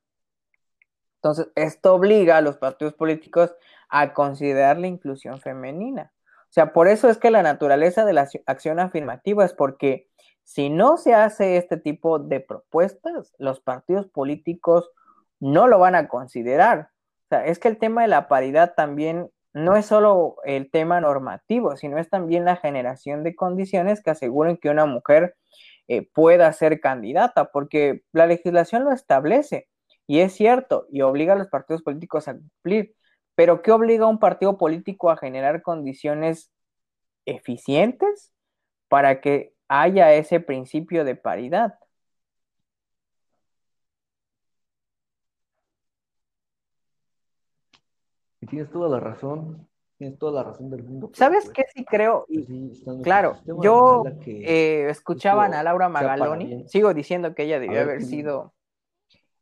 Entonces, esto obliga a los partidos políticos a considerar la inclusión femenina. O sea, por eso es que la naturaleza de la acción afirmativa es porque si no se hace este tipo de propuestas, los partidos políticos no lo van a considerar. O sea, es que el tema de la paridad también no es solo el tema normativo, sino es también la generación de condiciones que aseguren que una mujer eh, pueda ser candidata, porque la legislación lo establece, y es cierto, y obliga a los partidos políticos a cumplir, pero ¿qué obliga a un partido político a generar condiciones eficientes para que haya ese principio de paridad? Y tienes toda la razón, tienes toda la razón del mundo. ¿Sabes qué sí creo? Pues claro, yo eh, escuchaban a Laura Magaloni, sigo diciendo que ella debió haber sido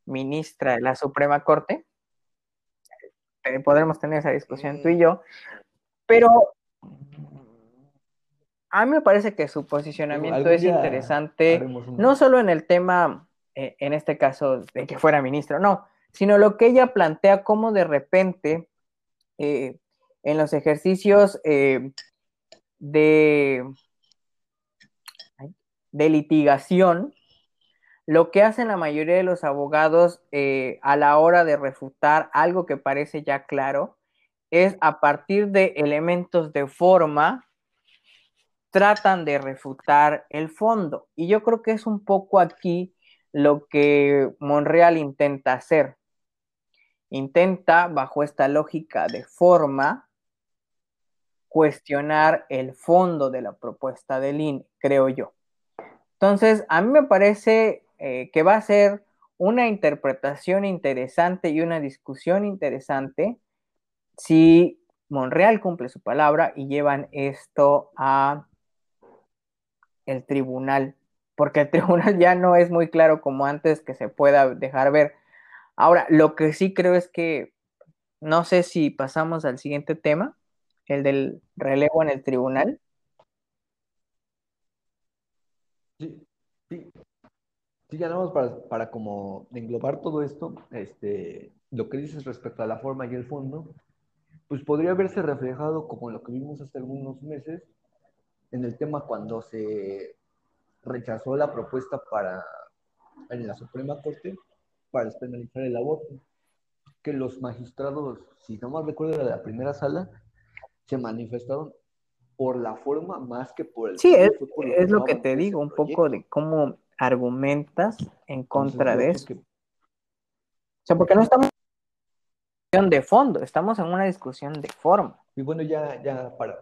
ministra de la Suprema Corte. Eh, podremos tener esa discusión tú y yo, pero a mí me parece que su posicionamiento es interesante, no solo en el tema, eh, en este caso, de que fuera ministro, no, sino lo que ella plantea como de repente eh, en los ejercicios eh, de, litigación, lo que hacen la mayoría de los abogados eh, a la hora de refutar algo que parece ya claro es a partir de elementos de forma tratan de refutar el fondo. Y yo creo que es un poco aquí lo que Monreal intenta hacer intenta, bajo esta lógica de forma, cuestionar el fondo de la propuesta del INE, creo yo. Entonces, a mí me parece eh, que va a ser una interpretación interesante y una discusión interesante si Monreal cumple su palabra y llevan esto a el tribunal, porque el [laughs] tribunal ya no es muy claro como antes que se pueda dejar ver Ahora, lo que sí creo es que no sé si pasamos al siguiente tema, el del relevo en el tribunal. Sí, sí. Sí, ya nada para, para como englobar todo esto, este, lo que dices respecto a la forma y el fondo, pues podría verse reflejado como lo que vimos hace algunos meses en el tema cuando se rechazó la propuesta para en la Suprema Corte para despenalizar el aborto. Que los magistrados, si no mal recuerdo, de la primera sala, se manifestaron por la forma más que por el... Sí, es, lo, que te digo, un poco de cómo argumentas en contra de eso. O sea, porque no estamos en una discusión de fondo, estamos en una discusión de forma. Y bueno, ya, ya para,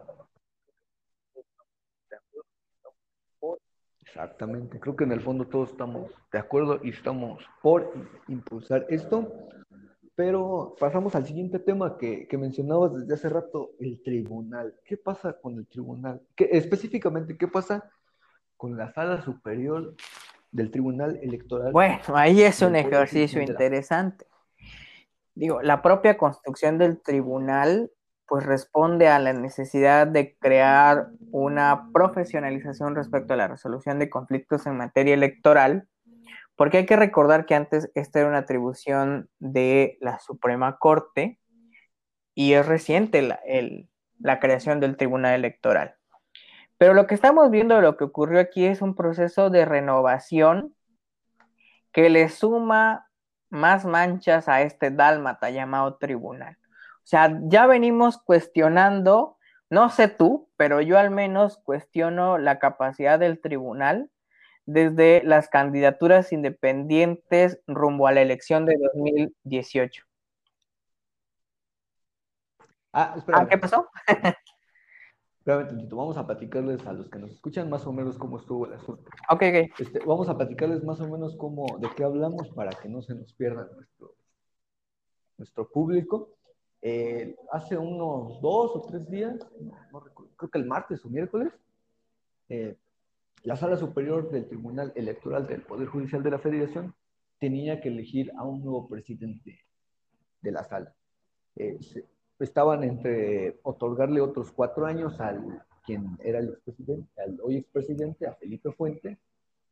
Exactamente, creo que en el fondo todos estamos de acuerdo y estamos por impulsar esto, pero pasamos al siguiente tema que, que mencionabas desde hace rato, el tribunal. ¿Qué pasa con el tribunal? ¿Qué, específicamente, ¿qué pasa con la sala superior del tribunal electoral? Bueno, ahí es un ejercicio interesante. Digo, la propia construcción del tribunal pues responde a la necesidad de crear una profesionalización respecto a la resolución de conflictos en materia electoral, porque hay que recordar que antes esta era una atribución de la Suprema Corte y es reciente la, la creación del Tribunal Electoral. Pero lo que estamos viendo, lo que ocurrió aquí es un proceso de renovación que le suma más manchas a este dálmata llamado tribunal. O sea, ya venimos cuestionando, no sé tú, pero yo al menos cuestiono la capacidad del tribunal desde las candidaturas independientes rumbo a la elección de 2018. Ah, espera. Ah, ¿Qué pasó? [laughs] Espérame vamos a platicarles a los que nos escuchan más o menos cómo estuvo el asunto. Ok, ok. Este, vamos a platicarles más o menos cómo, de qué hablamos para que no se nos pierda nuestro, nuestro público. Eh, hace unos dos o tres días, creo que el martes o miércoles, eh, la Sala Superior del Tribunal Electoral del Poder Judicial de la Federación tenía que elegir a un nuevo presidente de la sala. Eh, estaban entre otorgarle otros cuatro años al quien era el expresidente, al hoy expresidente, a Felipe Fuente,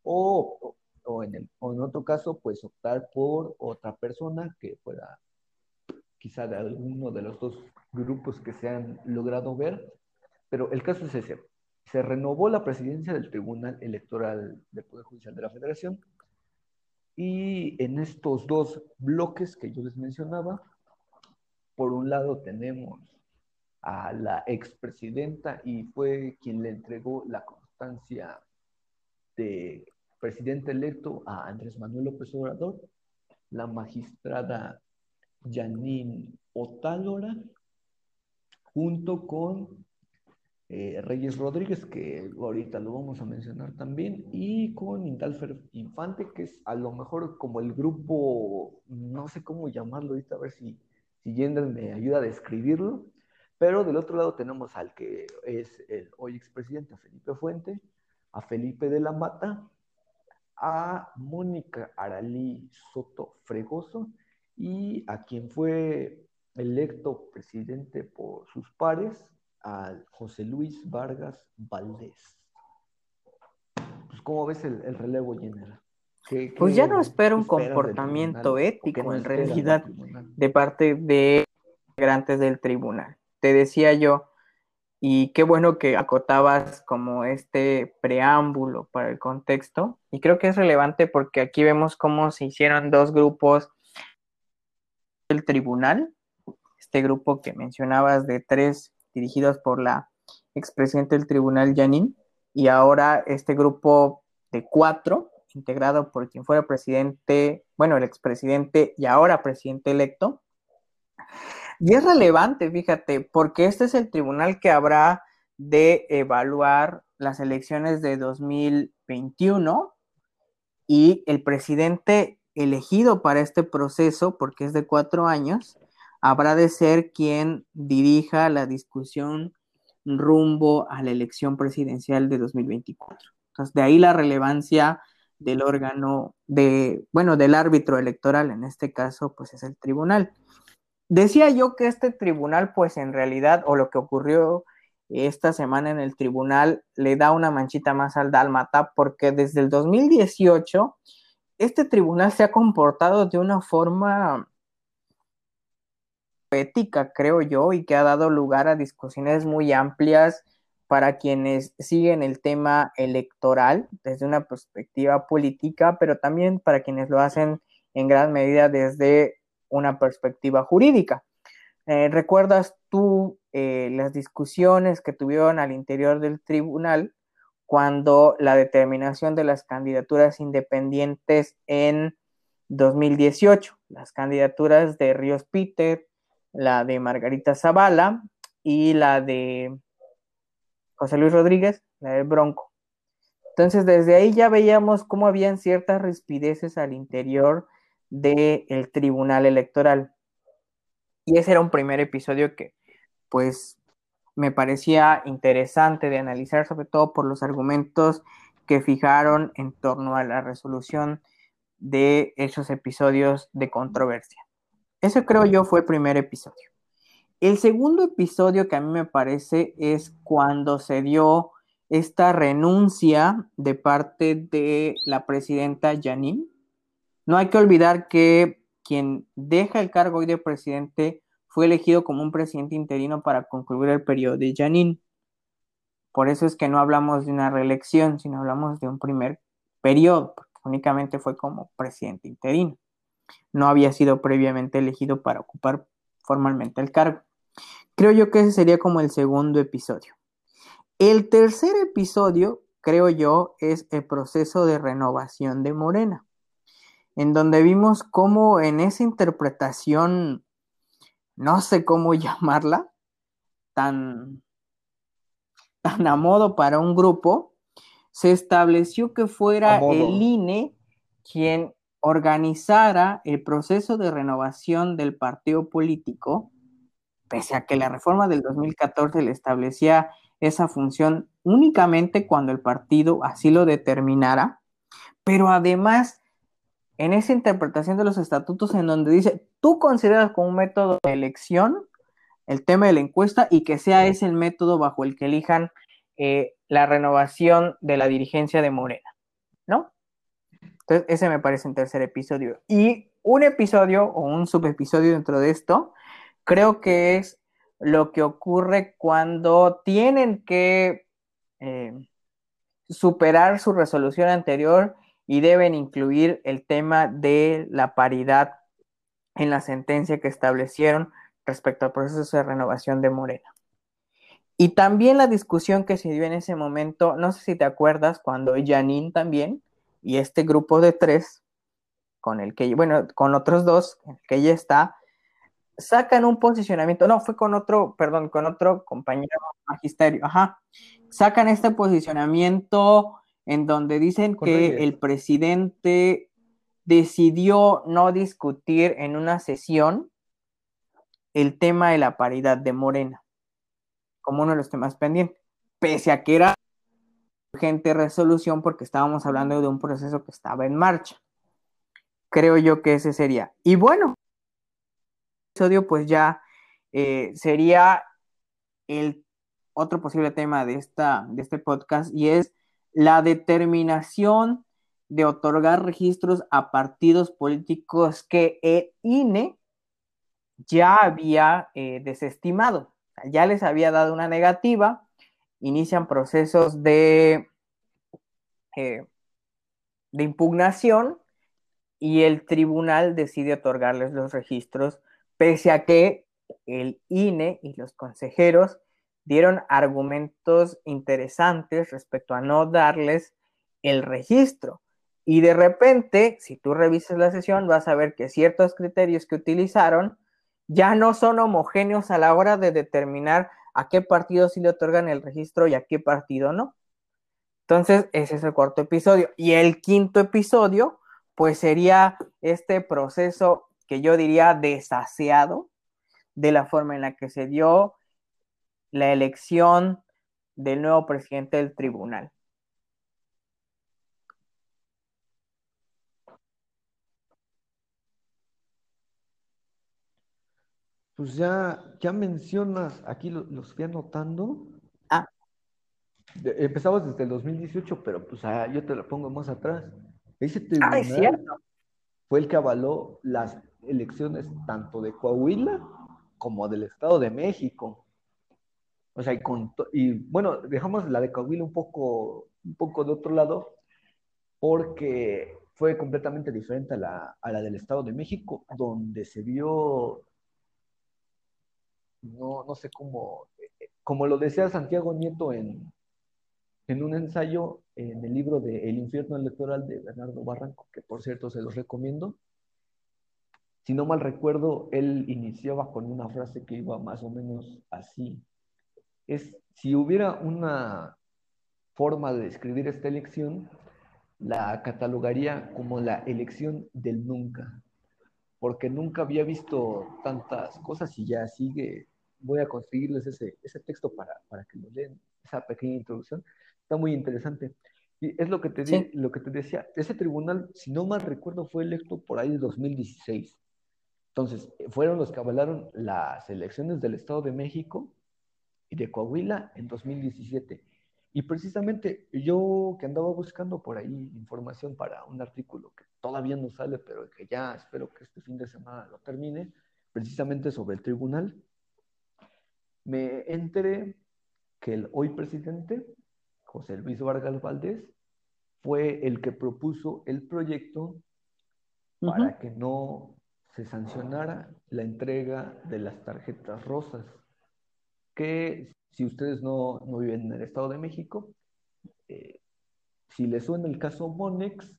o, o, en el, o en otro caso, pues optar por otra persona que fuera quizá de alguno de los dos grupos que se han logrado ver, pero el caso es ese. Se renovó la presidencia del Tribunal Electoral del Poder Judicial de la Federación Y en estos dos bloques que yo les mencionaba, por un lado tenemos a la expresidenta y fue quien le entregó la constancia de presidente electo a Andrés Manuel López Obrador, la magistrada Janine Otálora, junto con eh, Reyes Rodríguez, que ahorita lo vamos a mencionar también, y con Indalfer Infante, que es a lo mejor como el grupo, no sé cómo llamarlo ahorita, a ver si, si Yender me ayuda a describirlo, pero del otro lado tenemos al que es el hoy expresidente Felipe Fuente, a Felipe de la Mata, a Mónica Aralí Soto Fregoso y a quien fue electo presidente por sus pares, al José Luis Vargas Valdés. Pues, ¿cómo ves el, relevo general? pues ya no espero un comportamiento ético en realidad de parte de integrantes del tribunal. Te decía yo, y qué bueno que acotabas como este preámbulo para el contexto. Y creo que es relevante porque aquí vemos cómo se hicieron dos grupos del tribunal. Este grupo que mencionabas de tres dirigidos por la expresidenta del tribunal, Janine, y ahora este grupo de cuatro, integrado por quien fuera presidente, bueno, el expresidente y ahora presidente electo. Y es relevante, fíjate, porque este es el tribunal que habrá de evaluar las elecciones de 2021 y el presidente elegido para este proceso, porque es de cuatro años, habrá de ser quien dirija la discusión rumbo a la elección presidencial de 2024. Entonces, de ahí la relevancia del órgano de, bueno, del árbitro electoral, en este caso, pues es el tribunal. Decía yo que este tribunal, pues en realidad, o lo que ocurrió esta semana en el tribunal, le da una manchita más al dálmata, porque desde el 2018, este tribunal se ha comportado de una forma ética, creo yo, y que ha dado lugar a discusiones muy amplias para quienes siguen el tema electoral desde una perspectiva política, pero también para quienes lo hacen en gran medida desde una perspectiva jurídica. Eh, ¿Recuerdas tú eh, las discusiones que tuvieron al interior del tribunal cuando la determinación de las candidaturas independientes en 2018, las candidaturas de Ríos Peter, la de Margarita Zavala y la de José Luis Rodríguez, la del Bronco. Entonces, desde ahí ya veíamos cómo habían ciertas rispideces al interior del Tribunal Electoral. Y ese era un primer episodio que, pues, me parecía interesante de analizar, sobre todo por los argumentos que fijaron en torno a la resolución de esos episodios de controversia. Ese creo yo fue el primer episodio. El segundo episodio que a mí me parece es cuando se dio esta renuncia de parte de la presidenta Janine. No hay que olvidar que quien deja el cargo hoy de presidente fue elegido como un presidente interino para concluir el periodo de Janine. Por eso es que no hablamos de una reelección, sino hablamos de un primer periodo, porque únicamente fue como presidente interino no había sido previamente elegido para ocupar formalmente el cargo. Creo yo que ese sería como el segundo episodio. El tercer episodio, creo yo, es el proceso de renovación de Morena, en donde vimos cómo en esa interpretación, no sé cómo [laughs] llamarla, tan, tan a modo para un grupo, se estableció que fuera el INE quien organizara el proceso de renovación del partido político, pese a que la reforma del 2014 le establecía esa función únicamente cuando el partido así lo determinara, pero además en esa interpretación de los estatutos en donde dice, tú consideras como un método de elección el tema de la encuesta y que sea ese el método bajo el que elijan eh, la renovación de la dirigencia de Morena, ¿no? Entonces, ese me parece un tercer episodio. Y un episodio o un subepisodio dentro de esto, creo que es lo que ocurre cuando tienen que eh, superar su resolución anterior y deben incluir el tema de la paridad en la sentencia que establecieron respecto al proceso de renovación de Morena. Y también la discusión que se dio en ese momento, no sé si te acuerdas, cuando Janine también y este grupo de tres, con el que, bueno, con otros dos, en el que ella está, sacan un posicionamiento, no, fue con otro, perdón, con otro compañero magisterio, ajá, sacan este posicionamiento en donde dicen que el presidente decidió no discutir en una sesión el tema de la paridad de Morena como uno de los temas pendientes, pese a que era urgente resolución porque estábamos hablando de un proceso que estaba en marcha. Creo yo que ese sería. Y bueno, episodio pues ya eh, sería el otro posible tema de, esta, de este podcast y es la determinación de otorgar registros a partidos políticos que el INE ya había eh, desestimado. Ya les había dado una negativa, inician procesos de, eh, de impugnación y el tribunal decide otorgarles los registros, pese a que el INE y los consejeros dieron argumentos interesantes respecto a no darles el registro. Y de repente, si tú revisas la sesión, vas a ver que ciertos criterios que utilizaron ya no son homogéneos a la hora de determinar a qué partido sí le otorgan el registro y a qué partido no. Entonces, ese es el cuarto episodio. Y el quinto episodio, pues sería este proceso que yo diría desaseado de la forma en la que se dio la elección del nuevo presidente del tribunal. Pues ya, ya mencionas, aquí los fui anotando. Ah. empezamos desde el 2018, pero pues ah, yo te lo pongo más atrás. Ese ah, tribunal fue el que avaló las elecciones tanto de Coahuila como del Estado de México. O sea, y, y, bueno, dejamos la de Coahuila un poco, un poco de otro lado, porque fue completamente diferente a la, a la del Estado de México, donde se vio, no, no sé cómo, como lo decía Santiago Nieto en, en un ensayo en el libro de El infierno electoral de Bernardo Barranco, que por cierto se los recomiendo. Si no mal recuerdo, él iniciaba con una frase que iba más o menos así es si hubiera una forma de describir esta elección, la catalogaría como la elección del nunca, porque nunca había visto tantas cosas y ya sigue, voy a conseguirles ese, ese texto para, para que lo lean, esa pequeña introducción, está muy interesante. Y es lo que, te lo que te decía, ese tribunal, si no mal recuerdo, fue electo por ahí en 2016. Entonces, fueron los que avalaron las elecciones del Estado de México y de Coahuila en 2017. Y precisamente yo que andaba buscando por ahí información para un artículo que todavía no sale, pero que ya espero que este fin de semana lo termine, precisamente sobre el tribunal, me enteré que el hoy presidente, José Luis Vargas Valdés, fue el que propuso el proyecto para que no se sancionara la entrega de las tarjetas rosas que si ustedes no, viven en el Estado de México, eh, si les suena el caso Monex,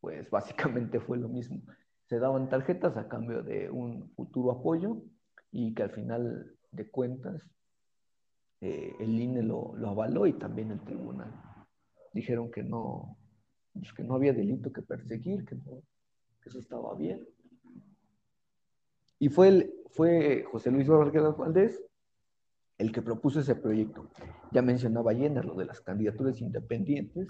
pues básicamente fue lo mismo. Se daban tarjetas a cambio de un futuro apoyo y que al final de cuentas eh, el INE lo, avaló y también el tribunal. Dijeron que no, pues que no había delito que perseguir, que, que eso estaba bien. Y fue, el, fue José Luis Vargas Valdés el que propuso ese proyecto. Ya mencionaba Jenner lo de las candidaturas independientes,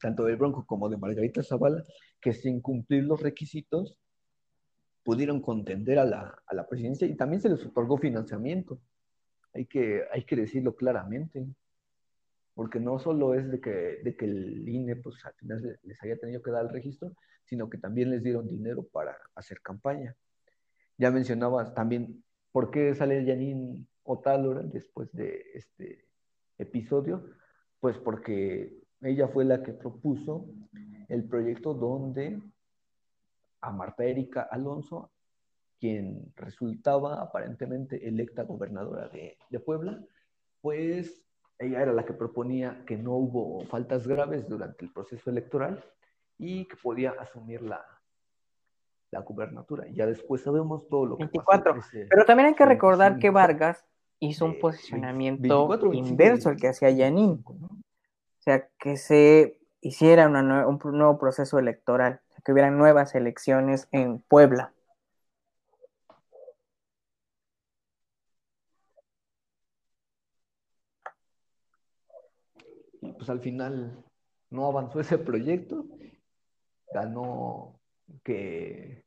tanto del Bronco como de Margarita Zavala, que sin cumplir los requisitos pudieron contender a la, presidencia y también se les otorgó financiamiento. Hay que, hay que decirlo claramente, porque no solo es de que, de que el INE pues, al final les haya tenido que dar el registro, sino que también les dieron dinero para hacer campaña. Ya mencionabas también ¿Por qué sale Janine Otálora después de este episodio? Pues porque ella fue la que propuso el proyecto donde a Marta Erika Alonso, quien resultaba aparentemente electa gobernadora de, de Puebla, pues ella era la que proponía que no hubo faltas graves durante el proceso electoral y que podía asumir la, la gubernatura. Ya después sabemos todo lo que 24. Pasó Pero también hay que recordar que Vargas hizo un posicionamiento 24, inverso al que hacía Yanin. O sea, que se hiciera una, un nuevo proceso electoral, que hubieran nuevas elecciones en Puebla. pues al final no avanzó ese proyecto, ganó que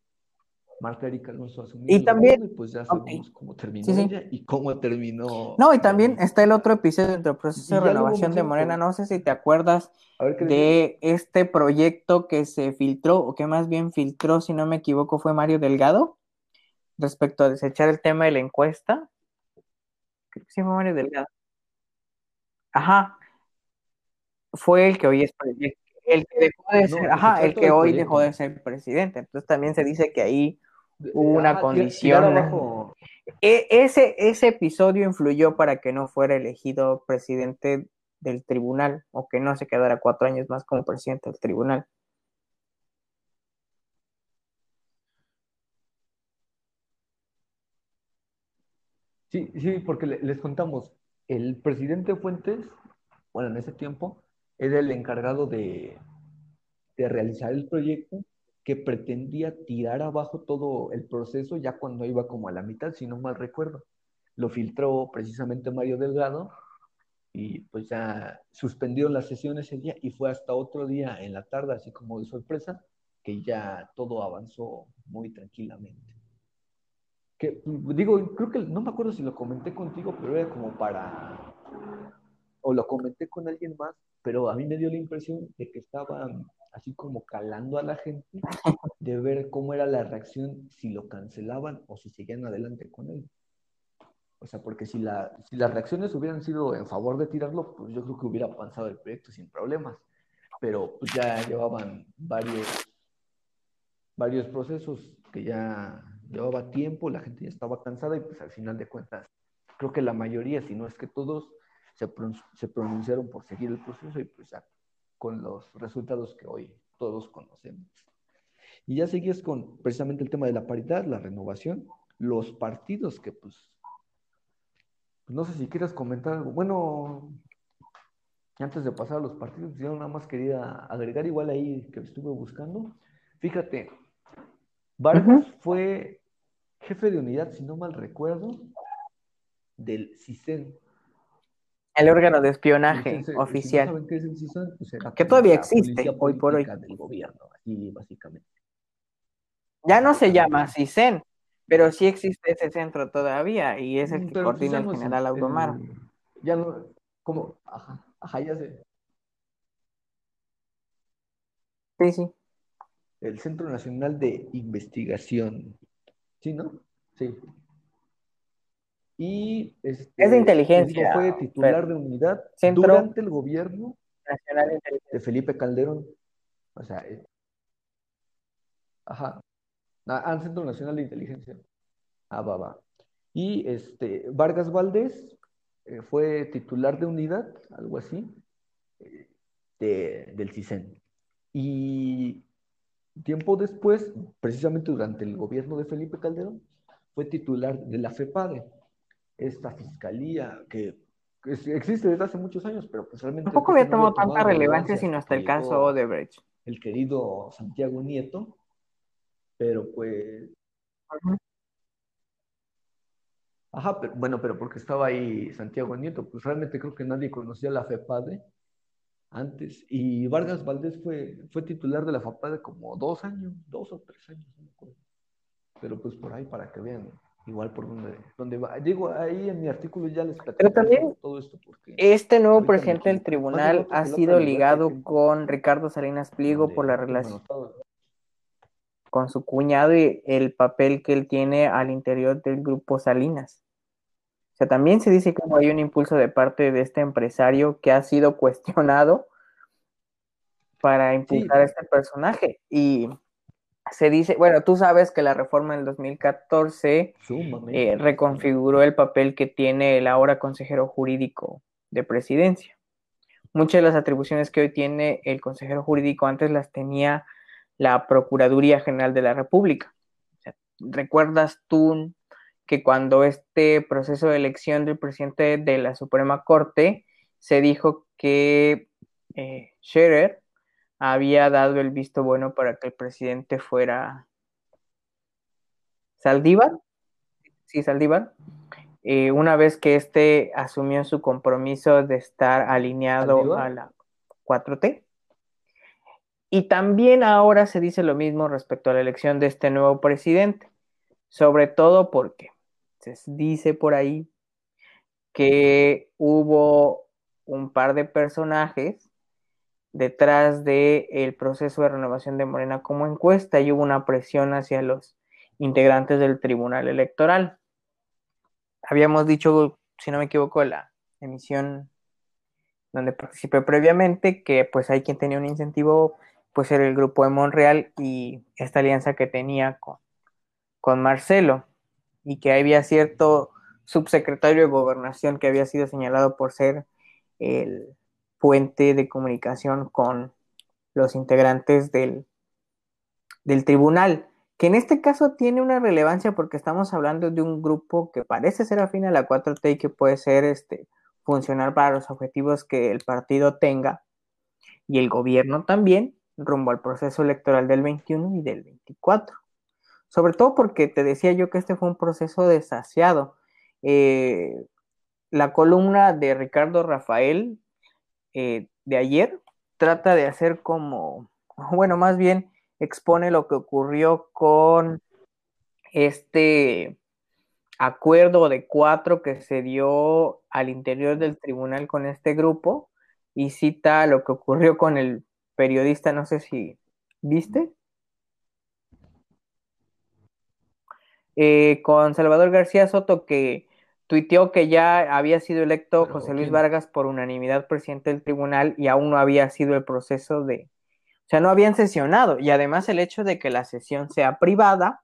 Marta Erika Alonso asumió y también, y pues ya sabemos cómo terminó ella y cómo terminó. No, y también está el otro episodio dentro del proceso de renovación de Morena, no sé si te acuerdas de este proyecto que se filtró, o que más bien filtró, si no me equivoco, fue Mario Delgado, respecto a desechar el tema de la encuesta. Creo que sí fue Mario Delgado. Ajá, fue el que hoy es el que dejó de ser, ajá, el que hoy dejó de ser presidente. Entonces también se dice que ahí hubo una ah, condición. E, ese, ese episodio influyó para que no fuera elegido presidente del tribunal o que no se quedara cuatro años más como presidente del tribunal. Sí, sí, porque les contamos, el presidente Fuentes, bueno, en ese tiempo, era el encargado de, realizar el proyecto que pretendía tirar abajo todo el proceso ya cuando iba como a la mitad, si no mal recuerdo. Lo filtró precisamente Mario Delgado y pues ya suspendió las sesiones ese día y fue hasta otro día en la tarde, así como de sorpresa, que ya todo avanzó muy tranquilamente. Que digo, creo que no me acuerdo si lo comenté contigo, pero era como para, o lo comenté con alguien más, pero a mí me dio la impresión de que estaban así como calando a la gente [laughs] de ver cómo era la reacción si lo cancelaban o si seguían adelante con él. O sea, porque si, la, si las reacciones hubieran sido en favor de tirarlo, pues yo creo que hubiera avanzado el proyecto sin problemas. Pero pues ya llevaban varios, varios procesos que ya llevaba tiempo, la gente ya estaba cansada y pues al final de cuentas, creo que la mayoría, si no es que todos, se, pronunciaron por seguir el proceso y pues ya con los resultados que hoy todos conocemos. Y ya seguías con precisamente el tema de la paridad, la renovación, los partidos que pues, pues no sé si quieras comentar algo. Bueno, antes de pasar a los partidos, yo nada más quería agregar igual ahí que estuve buscando. Fíjate, Vargas fue jefe de unidad, si no mal recuerdo, del CISEN, el órgano de espionaje oficial. que todavía existe hoy por hoy. Del gobierno, así básicamente. Ya no se llama CISEN, pero sí existe ese centro todavía y es el que coordina el general Automar. ya no, como, ajá, ajá, ya sé. Sí, sí. El Centro Nacional de Investigación. ¿Sí, no? Sí. Y este, es de inteligencia. Fue titular de unidad durante el gobierno nacional de, Felipe Calderón. O sea, eh, ajá. Ah, Centro Nacional de Inteligencia. Ah, va, va. Y este, Vargas Valdés eh, fue titular de unidad, algo así, eh, del CISEN. Y tiempo después, precisamente durante el gobierno de Felipe Calderón, fue titular de la FEPADE esta fiscalía que, existe desde hace muchos años, pero pues realmente... Tampoco había tomado tanta relevancia sino hasta el caso Odebrecht. El querido Santiago Nieto, pero pues... Ajá, pero, bueno, pero porque estaba ahí Santiago Nieto, pues realmente creo que nadie conocía la FEPADE antes. Y Vargas Valdés fue, fue titular de la FEPADE como dos años, dos o tres años, no me acuerdo. Pero pues por ahí para que vean igual por donde, donde va. Digo, ahí en mi artículo ya les Pero también todo esto porque este nuevo presidente del tribunal ha sido ligado con Ricardo Salinas Pliego por la relación con su cuñado y el papel que él tiene al interior del grupo Salinas. O sea, también se dice que hay un impulso de parte de este empresario que ha sido [laughs] cuestionado para impulsar a este personaje. Y se dice, bueno, tú sabes que la reforma del 2014 eh, reconfiguró el papel que tiene el ahora consejero jurídico de presidencia. Muchas de las atribuciones que hoy tiene el consejero jurídico antes las tenía la Procuraduría General de la República. ¿Recuerdas tú que cuando este proceso de elección del presidente de la Suprema Corte se dijo que eh, Scherer había dado el visto bueno para que el presidente fuera Saldívar? Sí, Saldívar. Eh, una vez que éste asumió su compromiso de estar alineado a la 4T. Y también ahora se dice lo mismo respecto a la elección de este nuevo presidente, sobre todo porque se dice por ahí que hubo un par de personajes detrás del proceso de renovación de Morena como encuesta y hubo una presión hacia los integrantes del Tribunal Electoral. Habíamos dicho, si no me equivoco, la emisión donde participé previamente, que pues hay quien tenía un incentivo pues era el grupo de Monreal y esta alianza que tenía con, con Marcelo y que había cierto subsecretario de gobernación que había sido señalado por ser el puente de comunicación con los integrantes del, del tribunal, que en este caso tiene una relevancia porque estamos hablando de un grupo que parece ser afín a la 4T y que puede ser este, funcional para los objetivos que el partido tenga y el gobierno también, rumbo al proceso electoral del 21 y del 24. Sobre todo porque te decía yo que este fue un proceso desasiado. Eh, la columna de Ricardo Rafael eh, de ayer trata de hacer como, [laughs] bueno, más bien expone lo que ocurrió con este acuerdo de cuatro que se dio al interior del tribunal con este grupo y cita lo que ocurrió con el periodista, no sé si viste. Eh, con Salvador García Soto que tuiteó que ya había sido electo José Luis Vargas por unanimidad presidente del tribunal y aún no había sido el proceso de, o sea, no habían sesionado y además el hecho de que la sesión sea privada,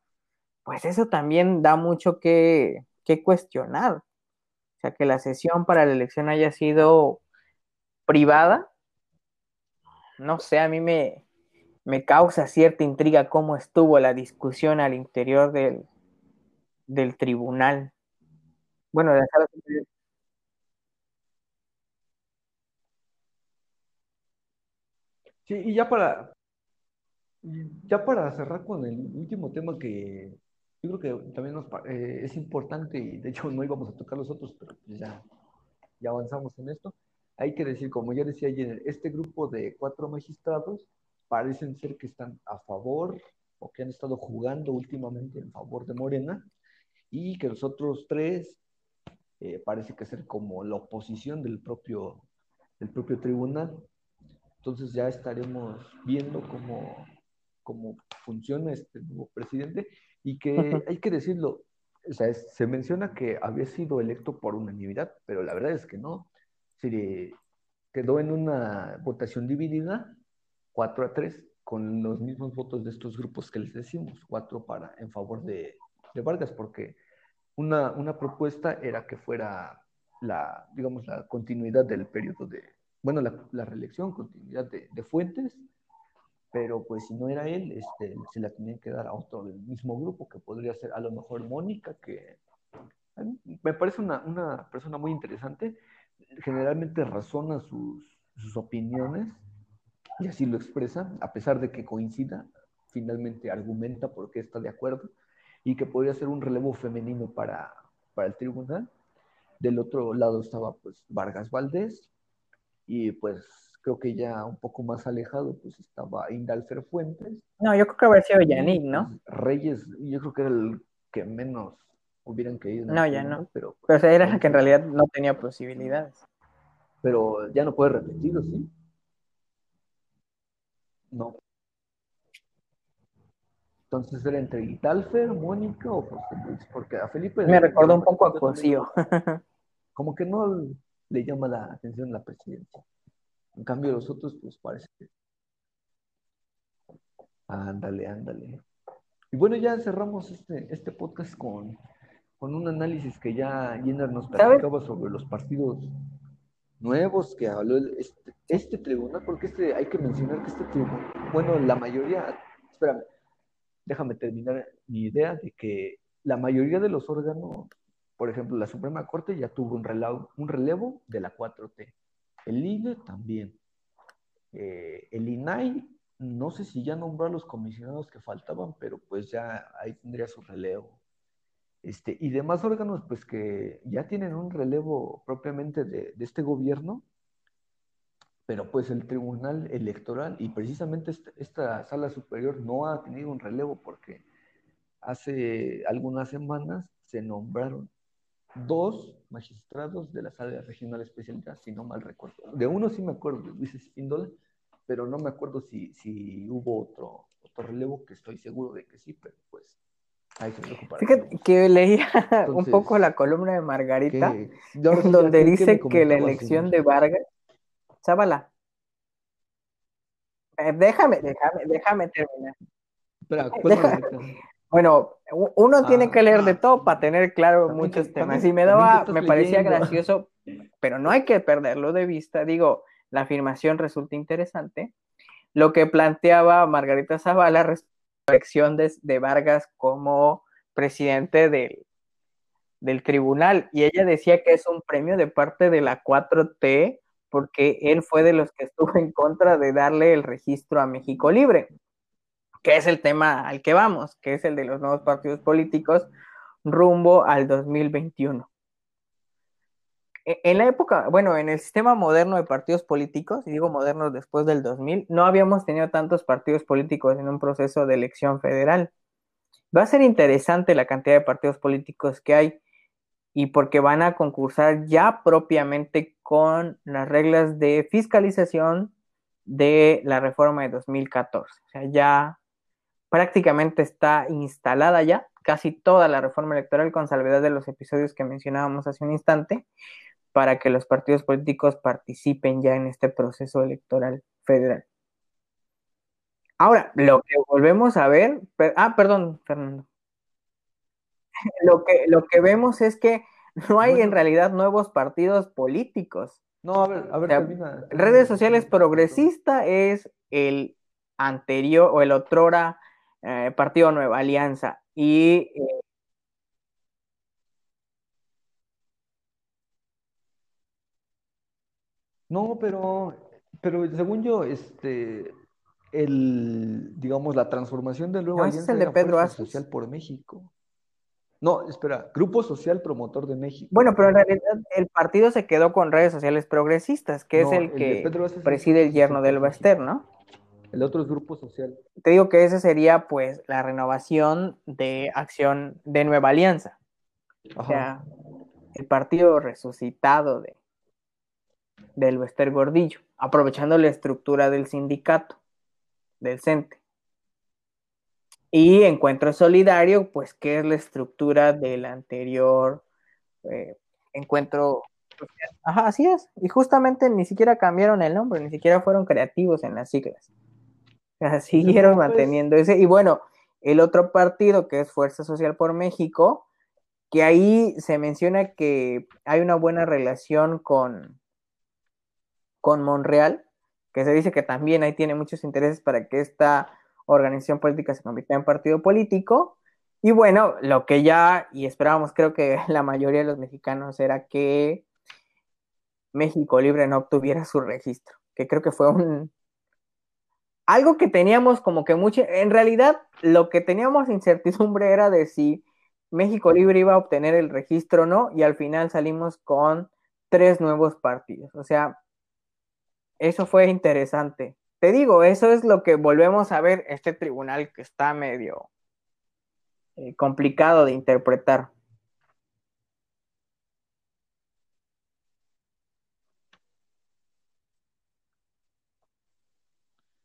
pues eso también da mucho que, que cuestionar. O sea, que la sesión para la elección haya sido privada, no sé, a mí me, me causa cierta intriga cómo estuvo la discusión al interior del, del tribunal. Bueno, la sala Sí, y ya para, ya para cerrar con el último tema que yo creo que también eh, es importante y de hecho no íbamos a tocar los otros, pero pues ya, ya avanzamos en esto. Hay que decir, como ya decía ayer, este grupo de cuatro magistrados parecen ser que están a favor o que han estado jugando últimamente en favor de Morena y que los otros tres eh, parece que ser como la oposición del propio, del propio tribunal. Entonces ya estaremos viendo cómo, cómo funciona este nuevo presidente. Y que hay que decirlo, o sea, se menciona que había sido electo por unanimidad, pero la verdad es que no. Se quedó en una votación dividida, 4 a 3, con los mismos votos de estos grupos que les decimos, 4 para, en favor de, de Vargas, porque una, una, propuesta era que fuera la, digamos, la continuidad del periodo de, bueno, la, la reelección, continuidad de, de, Fuentes, pero pues si no era él, este, se la tenía que dar a otro del mismo grupo, que podría ser a lo mejor Mónica, que me parece una, una persona muy interesante, generalmente razona sus, sus opiniones y así lo expresa, a pesar de que coincida, finalmente argumenta por qué está de acuerdo y que podría ser un relevo femenino para, para el tribunal. Del otro lado estaba pues Vargas Valdés y pues creo que ya un poco más alejado pues estaba Indalfer Fuentes. No, yo creo que habría sido Yannick, ¿no? Pues, Reyes, yo creo que era el que menos hubieran querido. No, ya no. Pero, pero era el que en realidad no tenía posibilidades. Pero ya no puede repetirlo, ¿sí? No. Entonces era entre Italfer, Mónica o José Luis, porque a Felipe... Me recordó un poco a Cosío. Como que no le llama la atención la presidencia. En cambio, los otros, pues parece que Ándale, ándale. Y bueno, ya cerramos este, este podcast con, con un análisis que ya Jenner nos platicaba sobre los partidos nuevos que habló este, este, tribunal, porque este hay que mencionar que este tribunal, bueno, la mayoría, espérame, déjame terminar mi idea de que la mayoría de los órganos, por ejemplo, la Suprema Corte ya tuvo un relevo, un relevo de la 4T. El INE también. Eh, el INAI, no sé si ya nombró a los comisionados que faltaban, pero pues ya ahí tendría su relevo. Este, y demás órganos, pues que ya tienen un relevo propiamente de, de este gobierno, pero pues el Tribunal Electoral y precisamente esta, esta, sala superior no ha tenido un relevo porque hace algunas semanas se nombraron dos magistrados de la sala regional especialidad, si no mal recuerdo. De uno sí me acuerdo, de Luis Espíndola, pero no me acuerdo si, si hubo otro, otro relevo, que estoy seguro de que sí, pero pues ahí se preocupa. Fíjate que leía [laughs] un poco la columna de Margarita, donde dice que la elección de Vargas, Chábala, eh, déjame, déjame, déjame terminar. Espera, [laughs] bueno, uno tiene que leer de ah, todo para tener claro muchos temas. Y me daba, me parecía gracioso, pero no hay que perderlo de vista. Digo, la afirmación resulta interesante. Lo que planteaba Margarita Zavala respecto a la elección de, Vargas como presidente del, del tribunal. Y ella decía que es un premio de parte de la 4T porque él fue de los que estuvo en contra de darle el registro a México Libre que es el tema al que vamos, que es el de los nuevos partidos políticos rumbo al 2021. E, en la época, bueno, en el sistema moderno de partidos políticos, y digo modernos después del 2000, no habíamos tenido tantos partidos políticos en un proceso de elección federal. Va a ser interesante la cantidad de partidos políticos que hay y porque van a concursar ya propiamente con las reglas de fiscalización de la reforma de 2014. O sea, ya prácticamente está instalada ya casi toda la reforma electoral con salvedad de los episodios que mencionábamos hace un instante para que los partidos políticos participen ya en este proceso electoral federal. Ahora, lo que volvemos a ver, ah, perdón, Fernando. [laughs] Lo que, lo que vemos es que [laughs] no hay en realidad nuevos partidos políticos. No, a ver, a ver, Redes sociales progresista es el anterior o el otrora eh, Partido Nueva Alianza. Y eh, No, pero, pero según yo, este, el, digamos, la transformación de Nueva Alianza es el de Pedro Social por México. No, espera, Grupo Social Promotor de México. Bueno, pero en realidad el partido se quedó con redes sociales progresistas, que es el, que preside el yerno del Baster, ¿no? El otro es grupo social. Te digo que ese sería pues la renovación de acción de Nueva Alianza. O sea, el partido resucitado de del Wester Gordillo, aprovechando la estructura del sindicato, del CENTE. Y Encuentro Solidario, pues, que es la estructura del anterior eh, Encuentro Ajá, así es. Y justamente ni siquiera cambiaron el nombre, ni siquiera fueron creativos en las siglas. [laughs] siguieron manteniendo ese. Y bueno, el otro partido que es Fuerza Social por México, que ahí se menciona que hay una buena relación con, con Monreal, que se dice que también ahí tiene muchos intereses para que esta organización política se convierta en partido político. Y bueno, lo que ya, y esperábamos, creo que [laughs] la mayoría de los mexicanos, era que México Libre no obtuviera su registro, que creo que fue un, algo que teníamos como que mucho, en realidad lo que teníamos incertidumbre era de si México Libre iba a obtener el registro o no, y al final salimos con tres nuevos partidos. O sea, eso fue interesante. Te digo, eso es lo que volvemos a ver este tribunal que está medio eh, complicado de interpretar.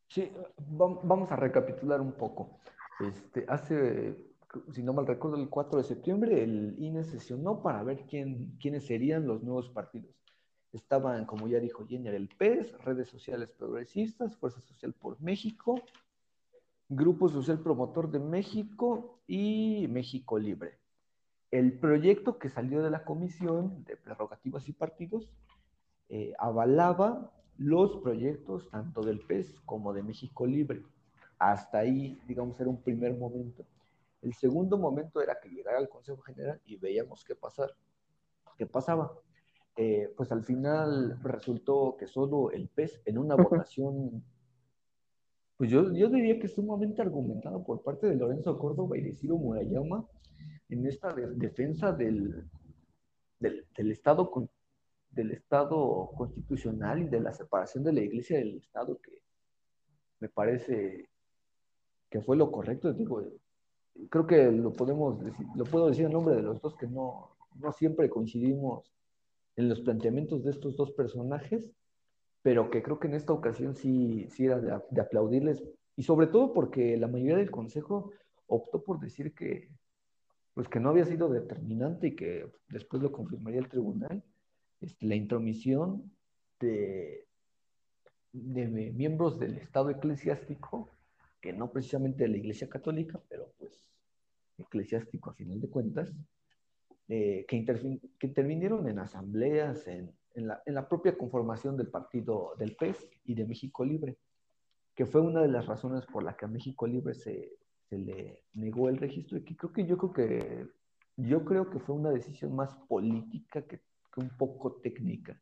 Sí, vamos a recapitular un poco. Este, hace, si no mal recuerdo, el 4 de septiembre, el INE sesionó para ver quién, quiénes serían los nuevos partidos. Estaban, como ya dijo Jenner, el PES, redes sociales progresistas, Fuerza Social por México, Grupo Social Promotor de México y México Libre. El proyecto que salió de la Comisión de Prerrogativas y Partidos eh, avalaba los proyectos tanto del PES como de México Libre. Hasta ahí, digamos, era un primer momento. El segundo momento era que llegara al Consejo General y veíamos qué pasar, qué pasaba. Eh, pues al final resultó que solo el PES en una votación, pues yo, yo diría que sumamente argumentado por parte de Lorenzo Córdoba y de Ciro Murayama en esta defensa del, del, del, Estado, del Estado constitucional y de la separación de la Iglesia del Estado, que me parece que fue lo correcto. Digo, creo que lo podemos decir, lo puedo decir en nombre de los dos, que no, no siempre coincidimos en los planteamientos de estos dos personajes, pero que creo que en esta ocasión sí, sí era de, aplaudirles, y sobre todo porque la mayoría del consejo optó por decir que, pues que no había sido determinante y que después lo confirmaría el tribunal, este, la intromisión de, de miembros del Estado eclesiástico que no precisamente de la Iglesia Católica, pero pues eclesiástico a final de cuentas, eh, que, que, intervinieron en asambleas, en, en, la, en, la, propia conformación del partido del PES y de México Libre, que fue una de las razones por la que a México Libre se, se le negó el registro y que creo que yo creo que yo creo que fue una decisión más política que, que un poco técnica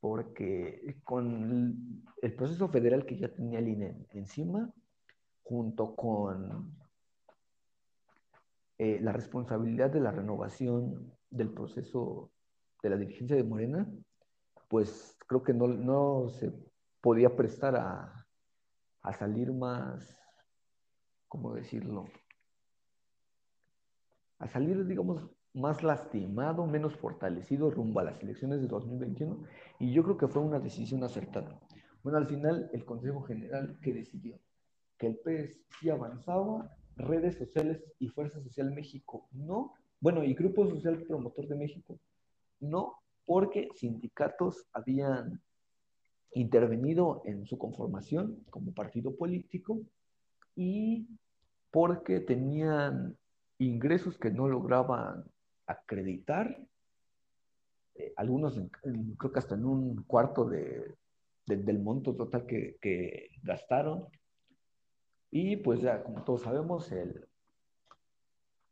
porque con el proceso federal que ya tenía el INE encima, junto con eh, la responsabilidad de la renovación del proceso de la dirigencia de Morena, pues creo que no, no se podía prestar a, a salir más, ¿cómo decirlo? A salir, digamos, más lastimado, menos fortalecido rumbo a las elecciones de 2021. Y yo creo que fue una decisión acertada. Bueno, al final el Consejo General que decidió que el PES sí avanzaba, redes sociales y Fuerza Social México no, bueno, y Grupo Social Promotor de México no, porque sindicatos habían intervenido en su conformación como partido político y porque tenían ingresos que no lograban acreditar, eh, algunos creo que hasta en un cuarto de, del monto total que, que gastaron, y pues ya, como todos sabemos, el,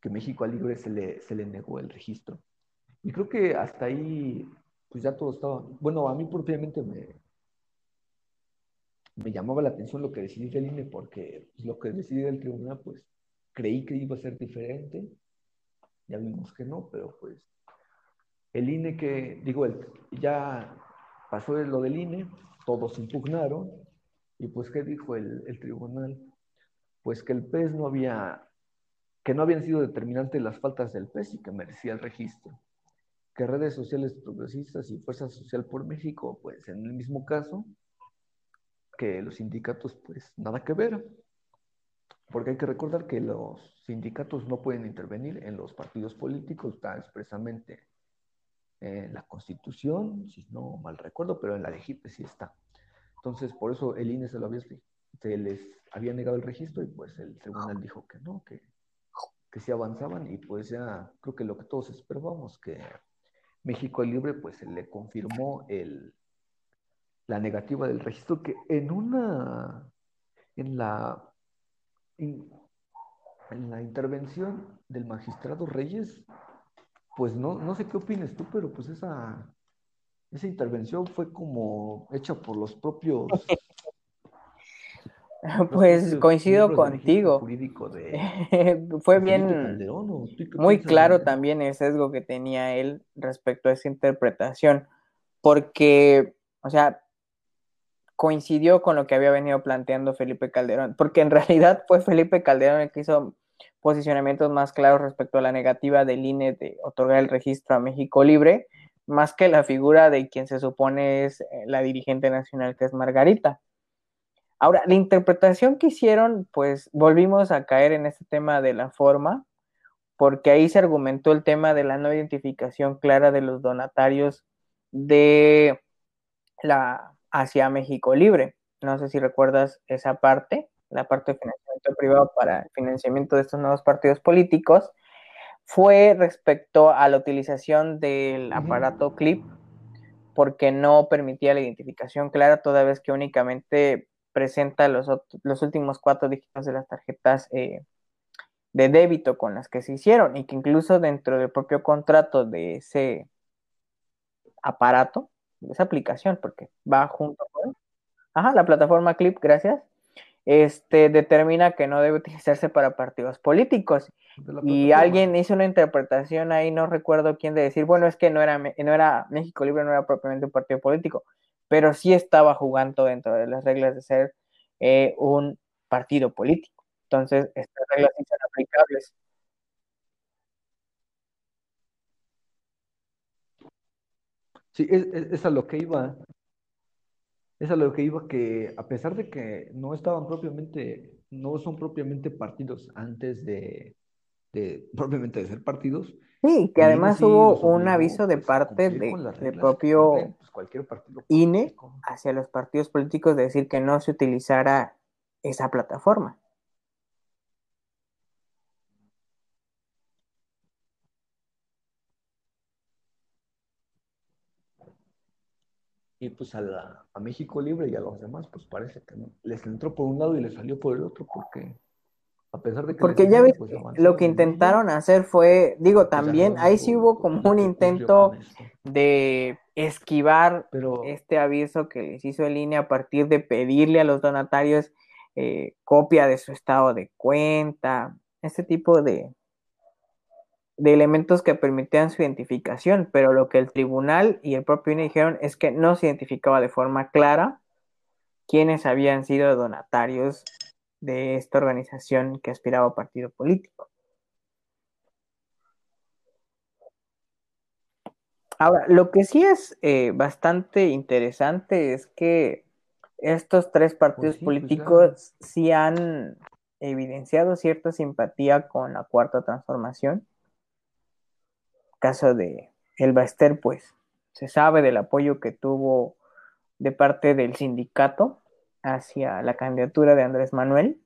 que México al Libre se le, se le negó el registro. Y creo que hasta ahí, pues ya todo estaba, bueno, a mí propiamente me, me llamaba la atención lo que decidí el INE, porque pues, lo que decidí el tribunal, pues creí que iba a ser diferente, ya vimos que no, pero pues el INE que, digo, el, ya pasó lo del INE, todos impugnaron, y pues, ¿qué dijo el tribunal? Pues que el pez no había, que no habían sido determinantes las faltas del pez y que merecía el registro. Que redes sociales progresistas y Fuerza Social por México, pues en el mismo caso, que los sindicatos, pues nada que ver. Porque hay que recordar que los sindicatos no pueden intervenir en los partidos políticos, está expresamente en la Constitución, si no mal recuerdo, pero en la LEGIP sí está. Entonces, por eso el INE se lo había se les había negado el registro y pues el tribunal dijo que no, que, que sí avanzaban y pues ya creo que lo que todos esperábamos, que México Libre pues se le confirmó el, la negativa del registro que en una, en la, en, la intervención del magistrado Reyes, pues no, no sé qué opinas tú, pero pues esa, esa intervención fue como hecha por los propios [laughs] [laughs] Pues coincido contigo. [laughs] Fue bien, muy claro también el sesgo que tenía él respecto a esa interpretación, porque, o sea, coincidió con lo que había venido planteando Felipe Calderón, porque en realidad fue Felipe Calderón el que hizo posicionamientos más claros respecto a la negativa del INE de otorgar el registro a México Libre, más que la figura de quien se supone es eh, la dirigente nacional, que es Margarita. Ahora, la interpretación que hicieron, pues volvimos a caer en este tema de la forma, porque ahí se argumentó el tema de la no identificación clara de los donatarios de la hacia México Libre. No sé si recuerdas esa parte. la parte de financiamiento privado para el financiamiento de estos nuevos partidos políticos, fue respecto a la utilización del aparato CLIP, porque no permitía la identificación clara, toda vez que únicamente presenta los, los últimos cuatro dígitos de las tarjetas eh, de débito con las que se hicieron y que incluso dentro del propio contrato de ese aparato, de esa aplicación, porque va junto con ajá, la plataforma Clip, gracias, este, determina que no debe utilizarse para partidos políticos. Y alguien hizo una interpretación ahí, no recuerdo quién, de decir, bueno, es que no era, no era México Libre, no era propiamente un partido político, pero sí estaba jugando dentro de las reglas de ser eh, un partido político. Entonces, estas reglas sí son aplicables. Sí, es, a lo que iba. Es a lo que iba que, a pesar de que no estaban propiamente, no son propiamente partidos antes de, [laughs] propiamente de ser partidos. Sí, que además hubo un aviso de pues, parte de, propio pues, INE hacia los partidos políticos de decir que no se utilizara esa plataforma. Y pues a, la, a México Libre y a los demás, pues parece que no. les entró por un lado y les salió por el otro, porque a pesar de que... Porque ya ves, pues, lo que intentaron hacer fue, digo, pues, también, ahí sí hubo como un [laughs] intento de esquivar este aviso que les hizo el INE a partir de pedirle a los donatarios eh, copia de su estado de cuenta, este tipo de, de elementos que permitían su identificación, pero lo que el tribunal y el propio INE dijeron es que no se identificaba de forma clara quiénes habían sido donatarios de esta organización que aspiraba a partido político. Ahora, lo que sí es eh, bastante interesante es que estos tres partidos pues pues políticos sí han evidenciado cierta simpatía con la cuarta transformación. Caso de El Baester, pues se sabe del apoyo que tuvo de parte del sindicato hacia la candidatura de Andrés Manuel.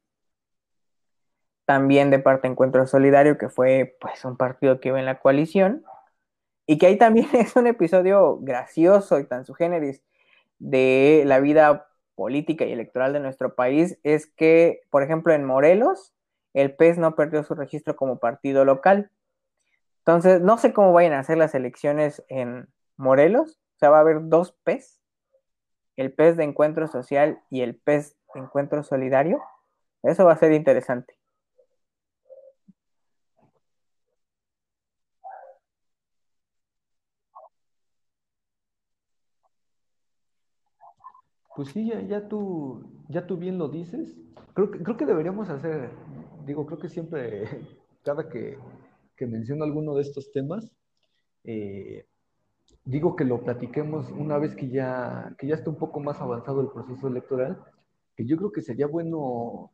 También de parte Encuentro Solidario, que fue pues un partido que iba en la coalición. Y que ahí también [laughs] es un episodio gracioso y tan su generis de la vida política y electoral de nuestro país, es que, por ejemplo, en Morelos, el PES no perdió su registro como partido local entonces, no sé cómo vayan a ser las elecciones en Morelos. O sea, va a haber dos PES, el PES de encuentro social y el PES de encuentro solidario. Eso va a ser interesante. Pues sí, ya, ya, tú, ya tú bien lo dices. Creo que, creo que deberíamos hacer, digo, creo que siempre, [laughs] cada que que menciono alguno de estos temas, eh, digo que lo platiquemos una vez que ya, que ya esté un poco más avanzado el proceso electoral, que yo creo que sería bueno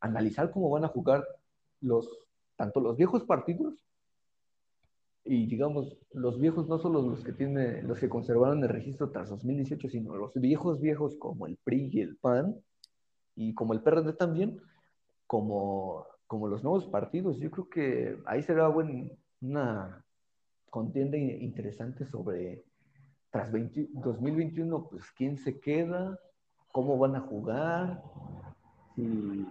analizar cómo van a jugar los, tanto los viejos partidos y digamos, los viejos no solo los que tienen, los que conservaron el registro tras 2018, sino los viejos viejos como el PRI y el PAN, y como el PRD también, como como los nuevos partidos. Yo creo que ahí será buen, una contienda interesante sobre tras 2021, pues quién se queda, cómo van a jugar, si,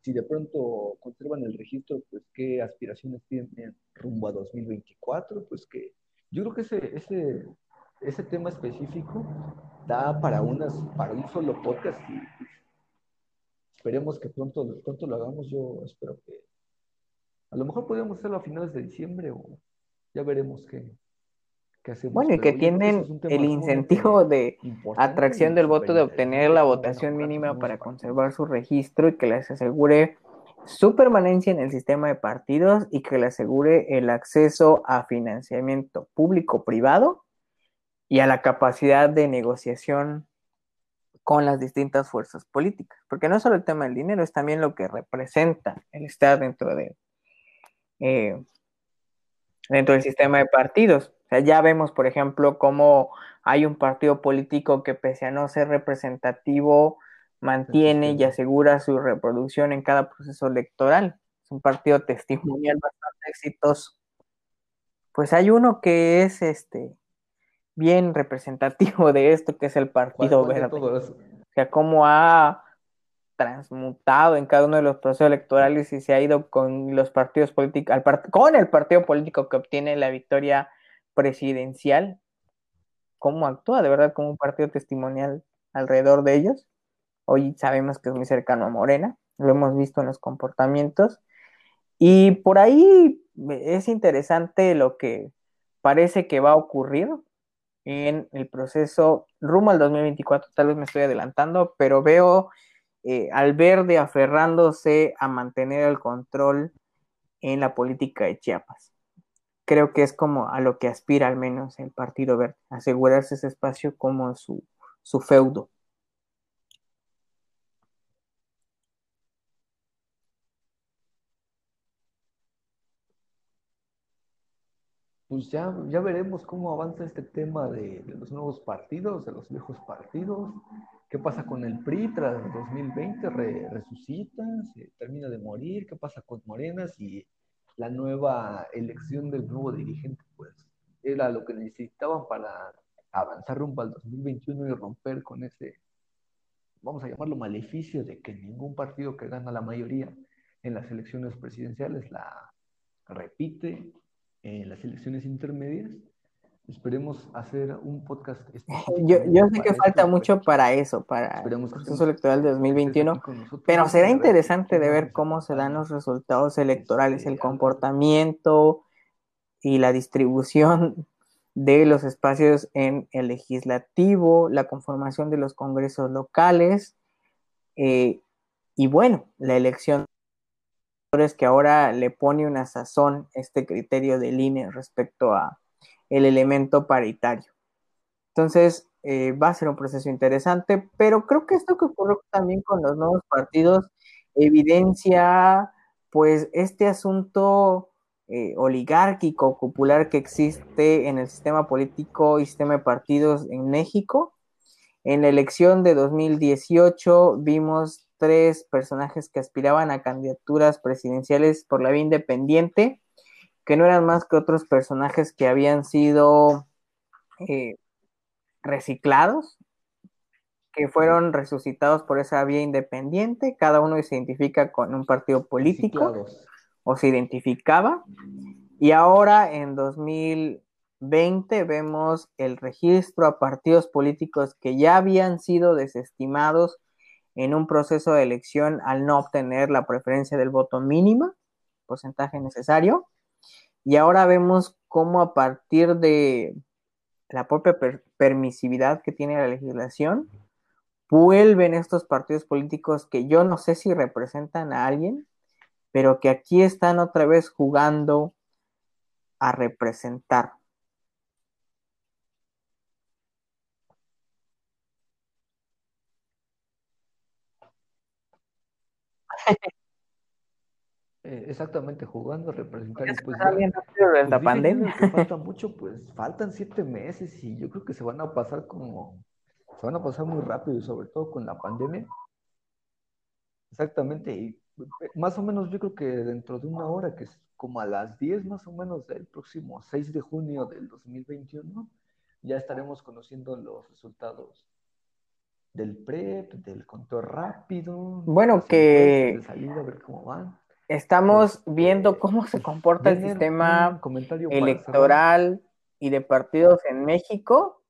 si de pronto conservan el registro, pues qué aspiraciones tienen rumbo a 2024, pues que yo creo que ese, ese, ese tema específico da para, unas, para un solo podcast y esperemos que pronto, pronto lo hagamos. Yo espero que a lo mejor podríamos hacerlo a finales de diciembre o ya veremos qué, hacemos. Bueno, y que tienen el incentivo de atracción del voto de obtener la votación mínima para conservar su registro y que les asegure su permanencia en el sistema de partidos y que le asegure el acceso a financiamiento público-privado y a la capacidad de negociación con las distintas fuerzas políticas, porque no solo el tema del dinero, es también lo que representa el estar dentro de eh, dentro del sistema de partidos. O sea, ya vemos, por ejemplo, cómo hay un partido político que pese a no ser representativo mantiene y asegura su reproducción en cada proceso electoral. Es un partido testimonial bastante exitoso. Pues hay uno que es este bien representativo de esto, que es el Partido Verde. O sea, cómo ha transmutado en cada uno de los procesos electorales y se ha ido con los partidos políticos, con el partido político que obtiene la victoria presidencial, cómo actúa de verdad como un partido testimonial alrededor de ellos. Hoy sabemos que es muy cercano a Morena, lo hemos visto en los comportamientos. Y por ahí es interesante lo que parece que va a ocurrir en el proceso rumbo al 2024. Tal vez me estoy adelantando, pero veo eh, al verde aferrándose a mantener el control en la política de Chiapas. Creo que es como a lo que aspira al menos el Partido Verde, asegurarse ese espacio como su, su feudo. pues ya, ya veremos cómo avanza este tema de, los nuevos partidos, de los viejos partidos. ¿Qué pasa con el PRI tras 2020? ¿Resucita? ¿Se termina de morir? ¿Qué pasa con Morenas? Y la nueva elección del nuevo dirigente, pues era lo que necesitaban para avanzar rumbo al 2021 y romper con ese, vamos a llamarlo maleficio, de que ningún partido que gana la mayoría en las elecciones presidenciales la repite en las elecciones intermedias. Esperemos hacer un podcast. Yo, yo sé que falta mucho para eso, para el proceso electoral de 2021, pero será interesante de ver cómo se dan los resultados electorales, el comportamiento y la distribución de los espacios en el legislativo, la conformación de los congresos locales eh, y bueno, la elección que ahora le pone una sazón este criterio de línea respecto a el elemento paritario. Entonces, eh, va a ser un proceso interesante, pero creo que esto que ocurrió también con los nuevos partidos evidencia pues este asunto eh, oligárquico, popular que existe en el sistema político y sistema de partidos en México. En la elección de 2018 vimos tres personajes que aspiraban a candidaturas presidenciales por la vía independiente, que no eran más que otros personajes que habían sido eh, reciclados, que fueron resucitados por esa vía independiente, cada uno se identifica con un partido político o se identificaba, y ahora en 2020 vemos el registro a partidos políticos que ya habían sido desestimados en un proceso de elección al no obtener la preferencia del voto mínima, porcentaje necesario. Y ahora vemos cómo a partir de la propia permisividad que tiene la legislación, vuelven estos partidos políticos que yo no sé si representan a alguien, pero que aquí están otra vez jugando a representar. [laughs] Eh, exactamente, jugando, representar. Y pues, pues la pandemia. falta mucho, pues faltan siete meses y yo creo que se van a pasar como, se van a pasar muy rápido, sobre todo con la pandemia. Exactamente, y eh, más o menos yo creo que dentro de una hora, que es como a las 10 más o menos del próximo 6 de junio del 2021, ya estaremos conociendo los resultados del PREP, del conteo rápido. Bueno, que estamos este, viendo cómo se comporta el sistema electoral y de partidos en México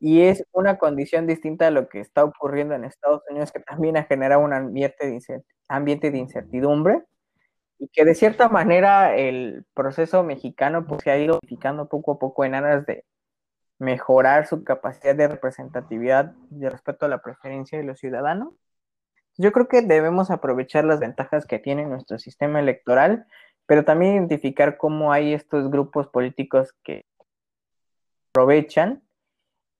y es una condición distinta a lo que está ocurriendo en Estados Unidos que también ha generado un ambiente de, ambiente de incertidumbre y que de cierta manera el proceso mexicano pues se ha ido modificando poco a poco en aras de mejorar su capacidad de representatividad de respecto a la preferencia de los ciudadanos. Yo creo que debemos aprovechar las ventajas que tiene nuestro sistema electoral, pero también identificar cómo hay estos grupos políticos que aprovechan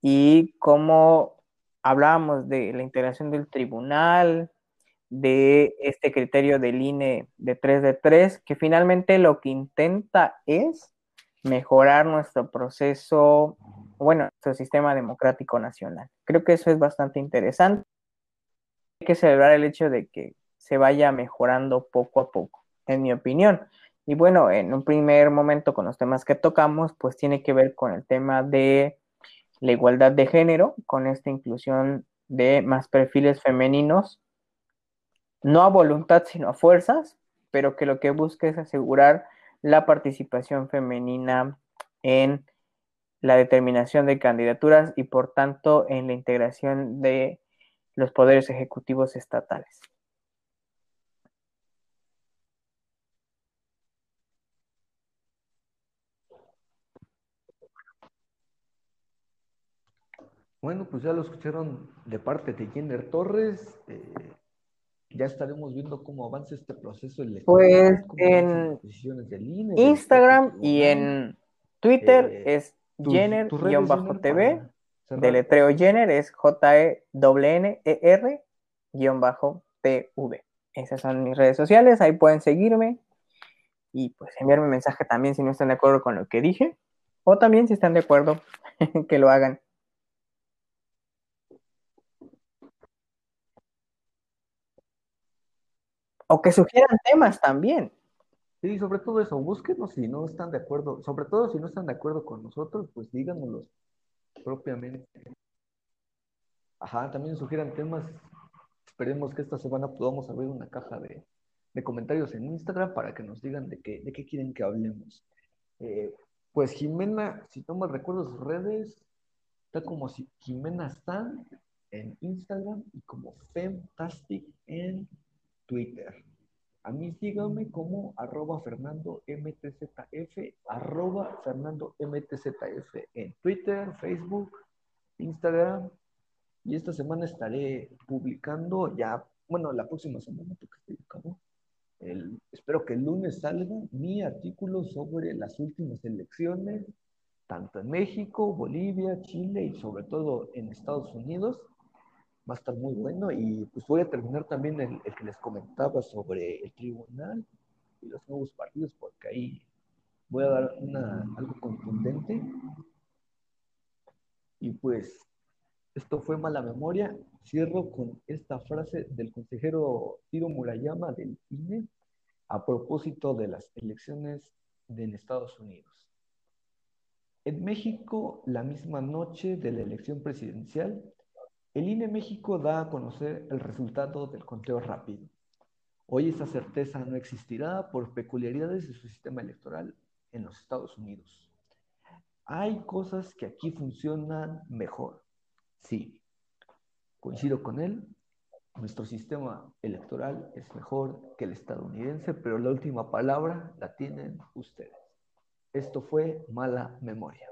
y cómo hablábamos de la integración del tribunal, de este criterio del INE de 3 de 3, que finalmente lo que intenta es mejorar nuestro proceso bueno, nuestro sistema democrático nacional. Creo que eso es bastante interesante. Que celebrar el hecho de que se vaya mejorando poco a poco, en mi opinión. Y bueno, en un primer momento con los temas que tocamos, pues tiene que ver con el tema de la igualdad de género, con esta inclusión de más perfiles femeninos, no a voluntad, sino a fuerzas, pero que lo que busca es asegurar la participación femenina en la determinación de candidaturas y por tanto en la integración de los poderes ejecutivos estatales. Bueno, pues ya lo escucharon de parte de Jenner Torres. Eh, ya estaremos viendo cómo avanza este proceso electoral. Pues en Instagram y en Twitter eh, es Jenner-TV. Deletreo Jenner es J-E-N-N-E-R-TV. Esas son mis redes sociales, ahí pueden seguirme y pues enviarme mensaje también si no están de acuerdo con lo que dije o también si están de acuerdo [laughs] que lo hagan. O que sugieran temas también. Sí, sobre todo eso, búsquenos si no están de acuerdo, sobre todo si no están de acuerdo con nosotros, pues díganoslo propiamente. Ajá, también sugieran temas. Esperemos que esta semana podamos abrir una caja de, comentarios en Instagram para que nos digan de qué, de qué quieren que hablemos. Eh, pues Jimena, si no me recuerdo sus redes, está como si Jimena Stan en Instagram y como Femtastic en Twitter. A mí síganme como arroba Fernando MTZF, arroba Fernando MTZF en Twitter, Facebook, Instagram. Y esta semana estaré publicando ya, bueno, la próxima semana, porque estoy el, espero que el lunes salga mi artículo sobre las últimas elecciones, tanto en México, Bolivia, Chile y sobre todo en Estados Unidos va a estar muy bueno. Y pues voy a terminar también el, que les comentaba sobre el tribunal y los nuevos partidos, porque ahí voy a dar una, algo contundente. Y pues esto fue mala memoria. Cierro con esta frase del consejero Tiro Murayama del INE a propósito de las elecciones en Estados Unidos. En México, la misma noche de la elección presidencial, el INE México da a conocer el resultado del conteo rápido. Hoy esa certeza no existirá por peculiaridades de su sistema electoral en los Estados Unidos. Hay cosas que aquí funcionan mejor. Sí, coincido con él. Nuestro sistema electoral es mejor que el estadounidense, pero la última palabra la tienen ustedes. Esto fue mala memoria.